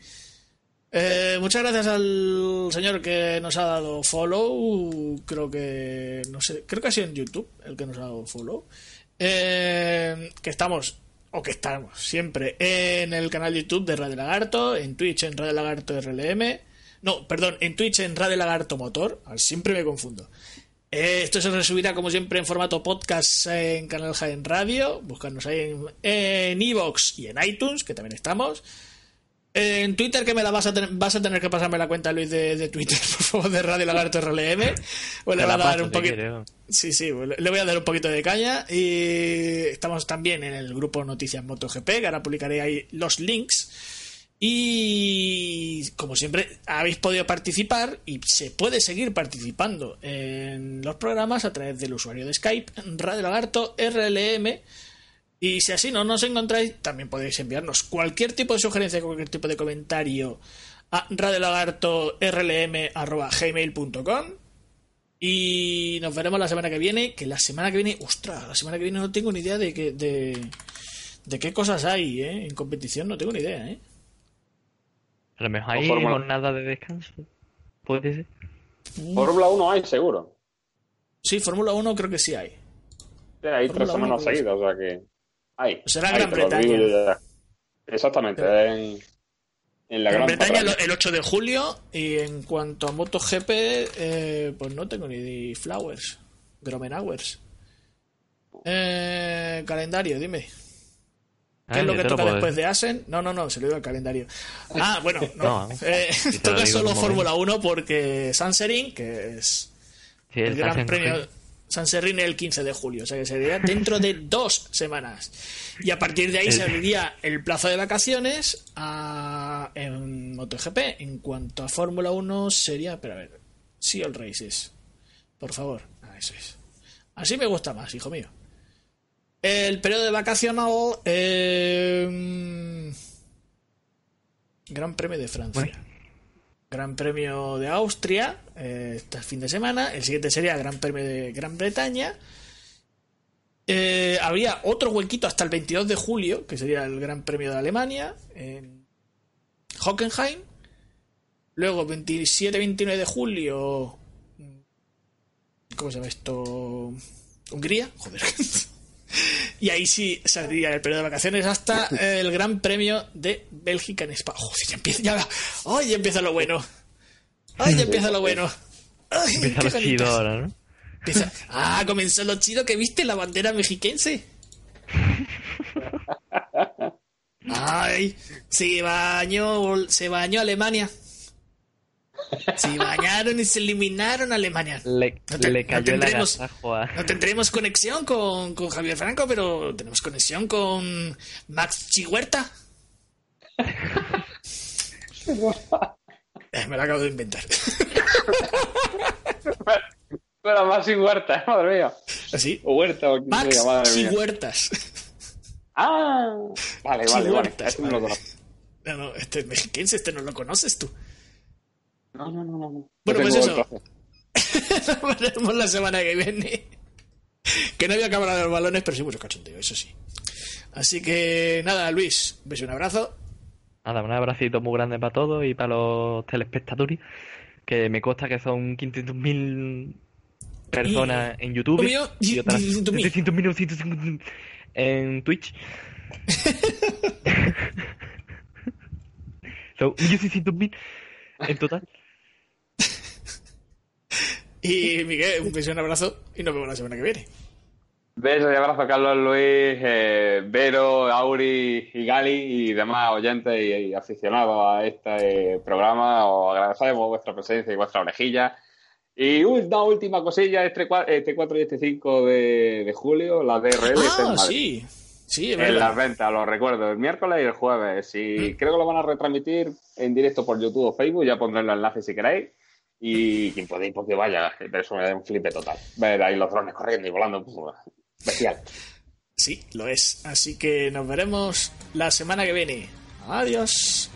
A: Eh, muchas gracias al señor que nos ha dado follow. Creo que no sé, creo que ha sido en YouTube el que nos ha dado follow. Eh, que estamos o que estamos siempre en el canal YouTube de Radio Lagarto, en Twitch en Radio Lagarto RLM. No, perdón, en Twitch en Radio Lagarto Motor. Siempre me confundo. Eh, esto se resubirá como siempre en formato podcast en Canal Jaén Radio. Buscarnos ahí en Evox y en iTunes, que también estamos. En Twitter, que me la vas a tener, vas a tener que pasarme la cuenta, Luis, de, de Twitter, [LAUGHS] por favor, de Radio Lagarto RLM. Pues le voy a dar un poquito. Sí, sí, le voy a dar un poquito de caña. Y estamos también en el grupo Noticias MotoGP, que ahora publicaré ahí los links. Y como siempre, habéis podido participar y se puede seguir participando en los programas a través del usuario de Skype, Radio Lagarto RLM. Y si así no nos encontráis, también podéis enviarnos cualquier tipo de sugerencia, cualquier tipo de comentario a radiolagartorlm.gmail.com y nos veremos la semana que viene. Que la semana que viene, ostras, la semana que viene no tengo ni idea de, que, de, de qué cosas hay ¿eh? en competición, no tengo ni idea. ¿eh?
C: A lo mejor hay
B: Fórmula-
C: jornada de descanso. Puede ser.
B: Fórmula 1 hay seguro.
A: Sí, Fórmula 1 creo que sí hay.
B: Sí, hay tres
A: Fórmula
B: semanas
A: 1,
B: seguidas, o sea que
A: Será Gran
B: lo
A: Bretaña.
B: Exactamente, en, en la
A: Gran
B: Gran
A: Bretaña el 8 de julio y en cuanto a MotoGP, eh, pues no tengo ni Flowers, Gromenauers. Eh, calendario, dime. ¿Qué
C: Ah,
A: es lo
C: yo
A: que
C: lo
A: toca después de Asen? No, no, no, se lo digo al calendario. Ah, [LAUGHS] bueno, no.
C: No,
A: Eh,
C: lo [LAUGHS]
A: toca solo Fórmula 1 porque Sanserin, que es el, Gran Premio San Serrín el 15 de julio, o sea que sería dentro de dos semanas. Y a partir de ahí se abriría el plazo de vacaciones a, en MotoGP. En cuanto a Fórmula 1 sería, pero a ver, sí el Races, por favor, ah, eso es. Así me gusta más, hijo mío. El periodo de vacacional. Eh, Gran Premio de Francia. Gran Premio de Austria, eh, este fin de semana. El siguiente sería Gran Premio de Gran Bretaña. Eh, habría otro huequito hasta el 22 de julio, que sería el Gran Premio de Alemania, en Hockenheim. Luego, 27-29 de julio. ¿Cómo se llama esto? Hungría, joder. [LAUGHS] y ahí sí saldría el periodo de vacaciones hasta el Gran Premio de Bélgica en España. ya empieza, ya, ¡ay, ya empieza lo bueno! ¡Ay, ya empieza lo bueno! ¡Ay,
C: empieza lo chido ahora, ¿no?
A: ah, comenzó lo chido que viste la bandera mexiquense. [LAUGHS] Ay, se bañó, se bañó Alemania. Se bañaron y se eliminaron a Alemania.
C: Le, cayó tendremos,
A: No tendremos conexión con, con, Javier Franco, pero tenemos conexión con Max Chihuerta. [LAUGHS] Eh, me lo acabo de inventar.
B: Pero Max Huerta, [LAUGHS] madre mía.
A: ¿Así?
B: O Huerta, o
A: Max Chihuertas.
B: Ah, vale, vale, vale. Este. No,
A: no, este es mexiquense, este no lo conoces tú.
B: No, no, no, no.
A: Bueno, pues eso. Nos [LAUGHS] veremos la semana que viene. Que no había cámara de los balones, pero sí mucho cachondeo, eso sí. Así que nada, Luis, un beso y un abrazo.
C: Nada, un abracito muy grande para todos y para los telespectadores, que me consta que son 500.000 personas en YouTube
A: y, otras
C: 700.000 en Twitch. [LAUGHS] [LAUGHS] son 1.600.000 en total.
A: Y Miguel, un beso y un abrazo y nos vemos la semana que viene.
B: Besos y abrazo, Carlos Luis, eh, Vero, Auri y Gali y demás oyentes y, aficionados a este programa. Os agradecemos vuestra presencia y vuestra orejilla. Y una última cosilla, este, 4 este y este 5 de, julio, la DRL.
A: Ah, sí. Sí,
B: en las ventas, lo recuerdo, el miércoles y el jueves. Y mm. creo que lo van a retransmitir en directo por YouTube o Facebook, ya pondré el enlace si queréis. Y quien podéis, porque vaya, pero eso me da un flipe total. Ver ahí los drones corriendo y volando, pues, bestial.
A: Sí, lo es. Así que nos veremos la semana que viene. Adiós.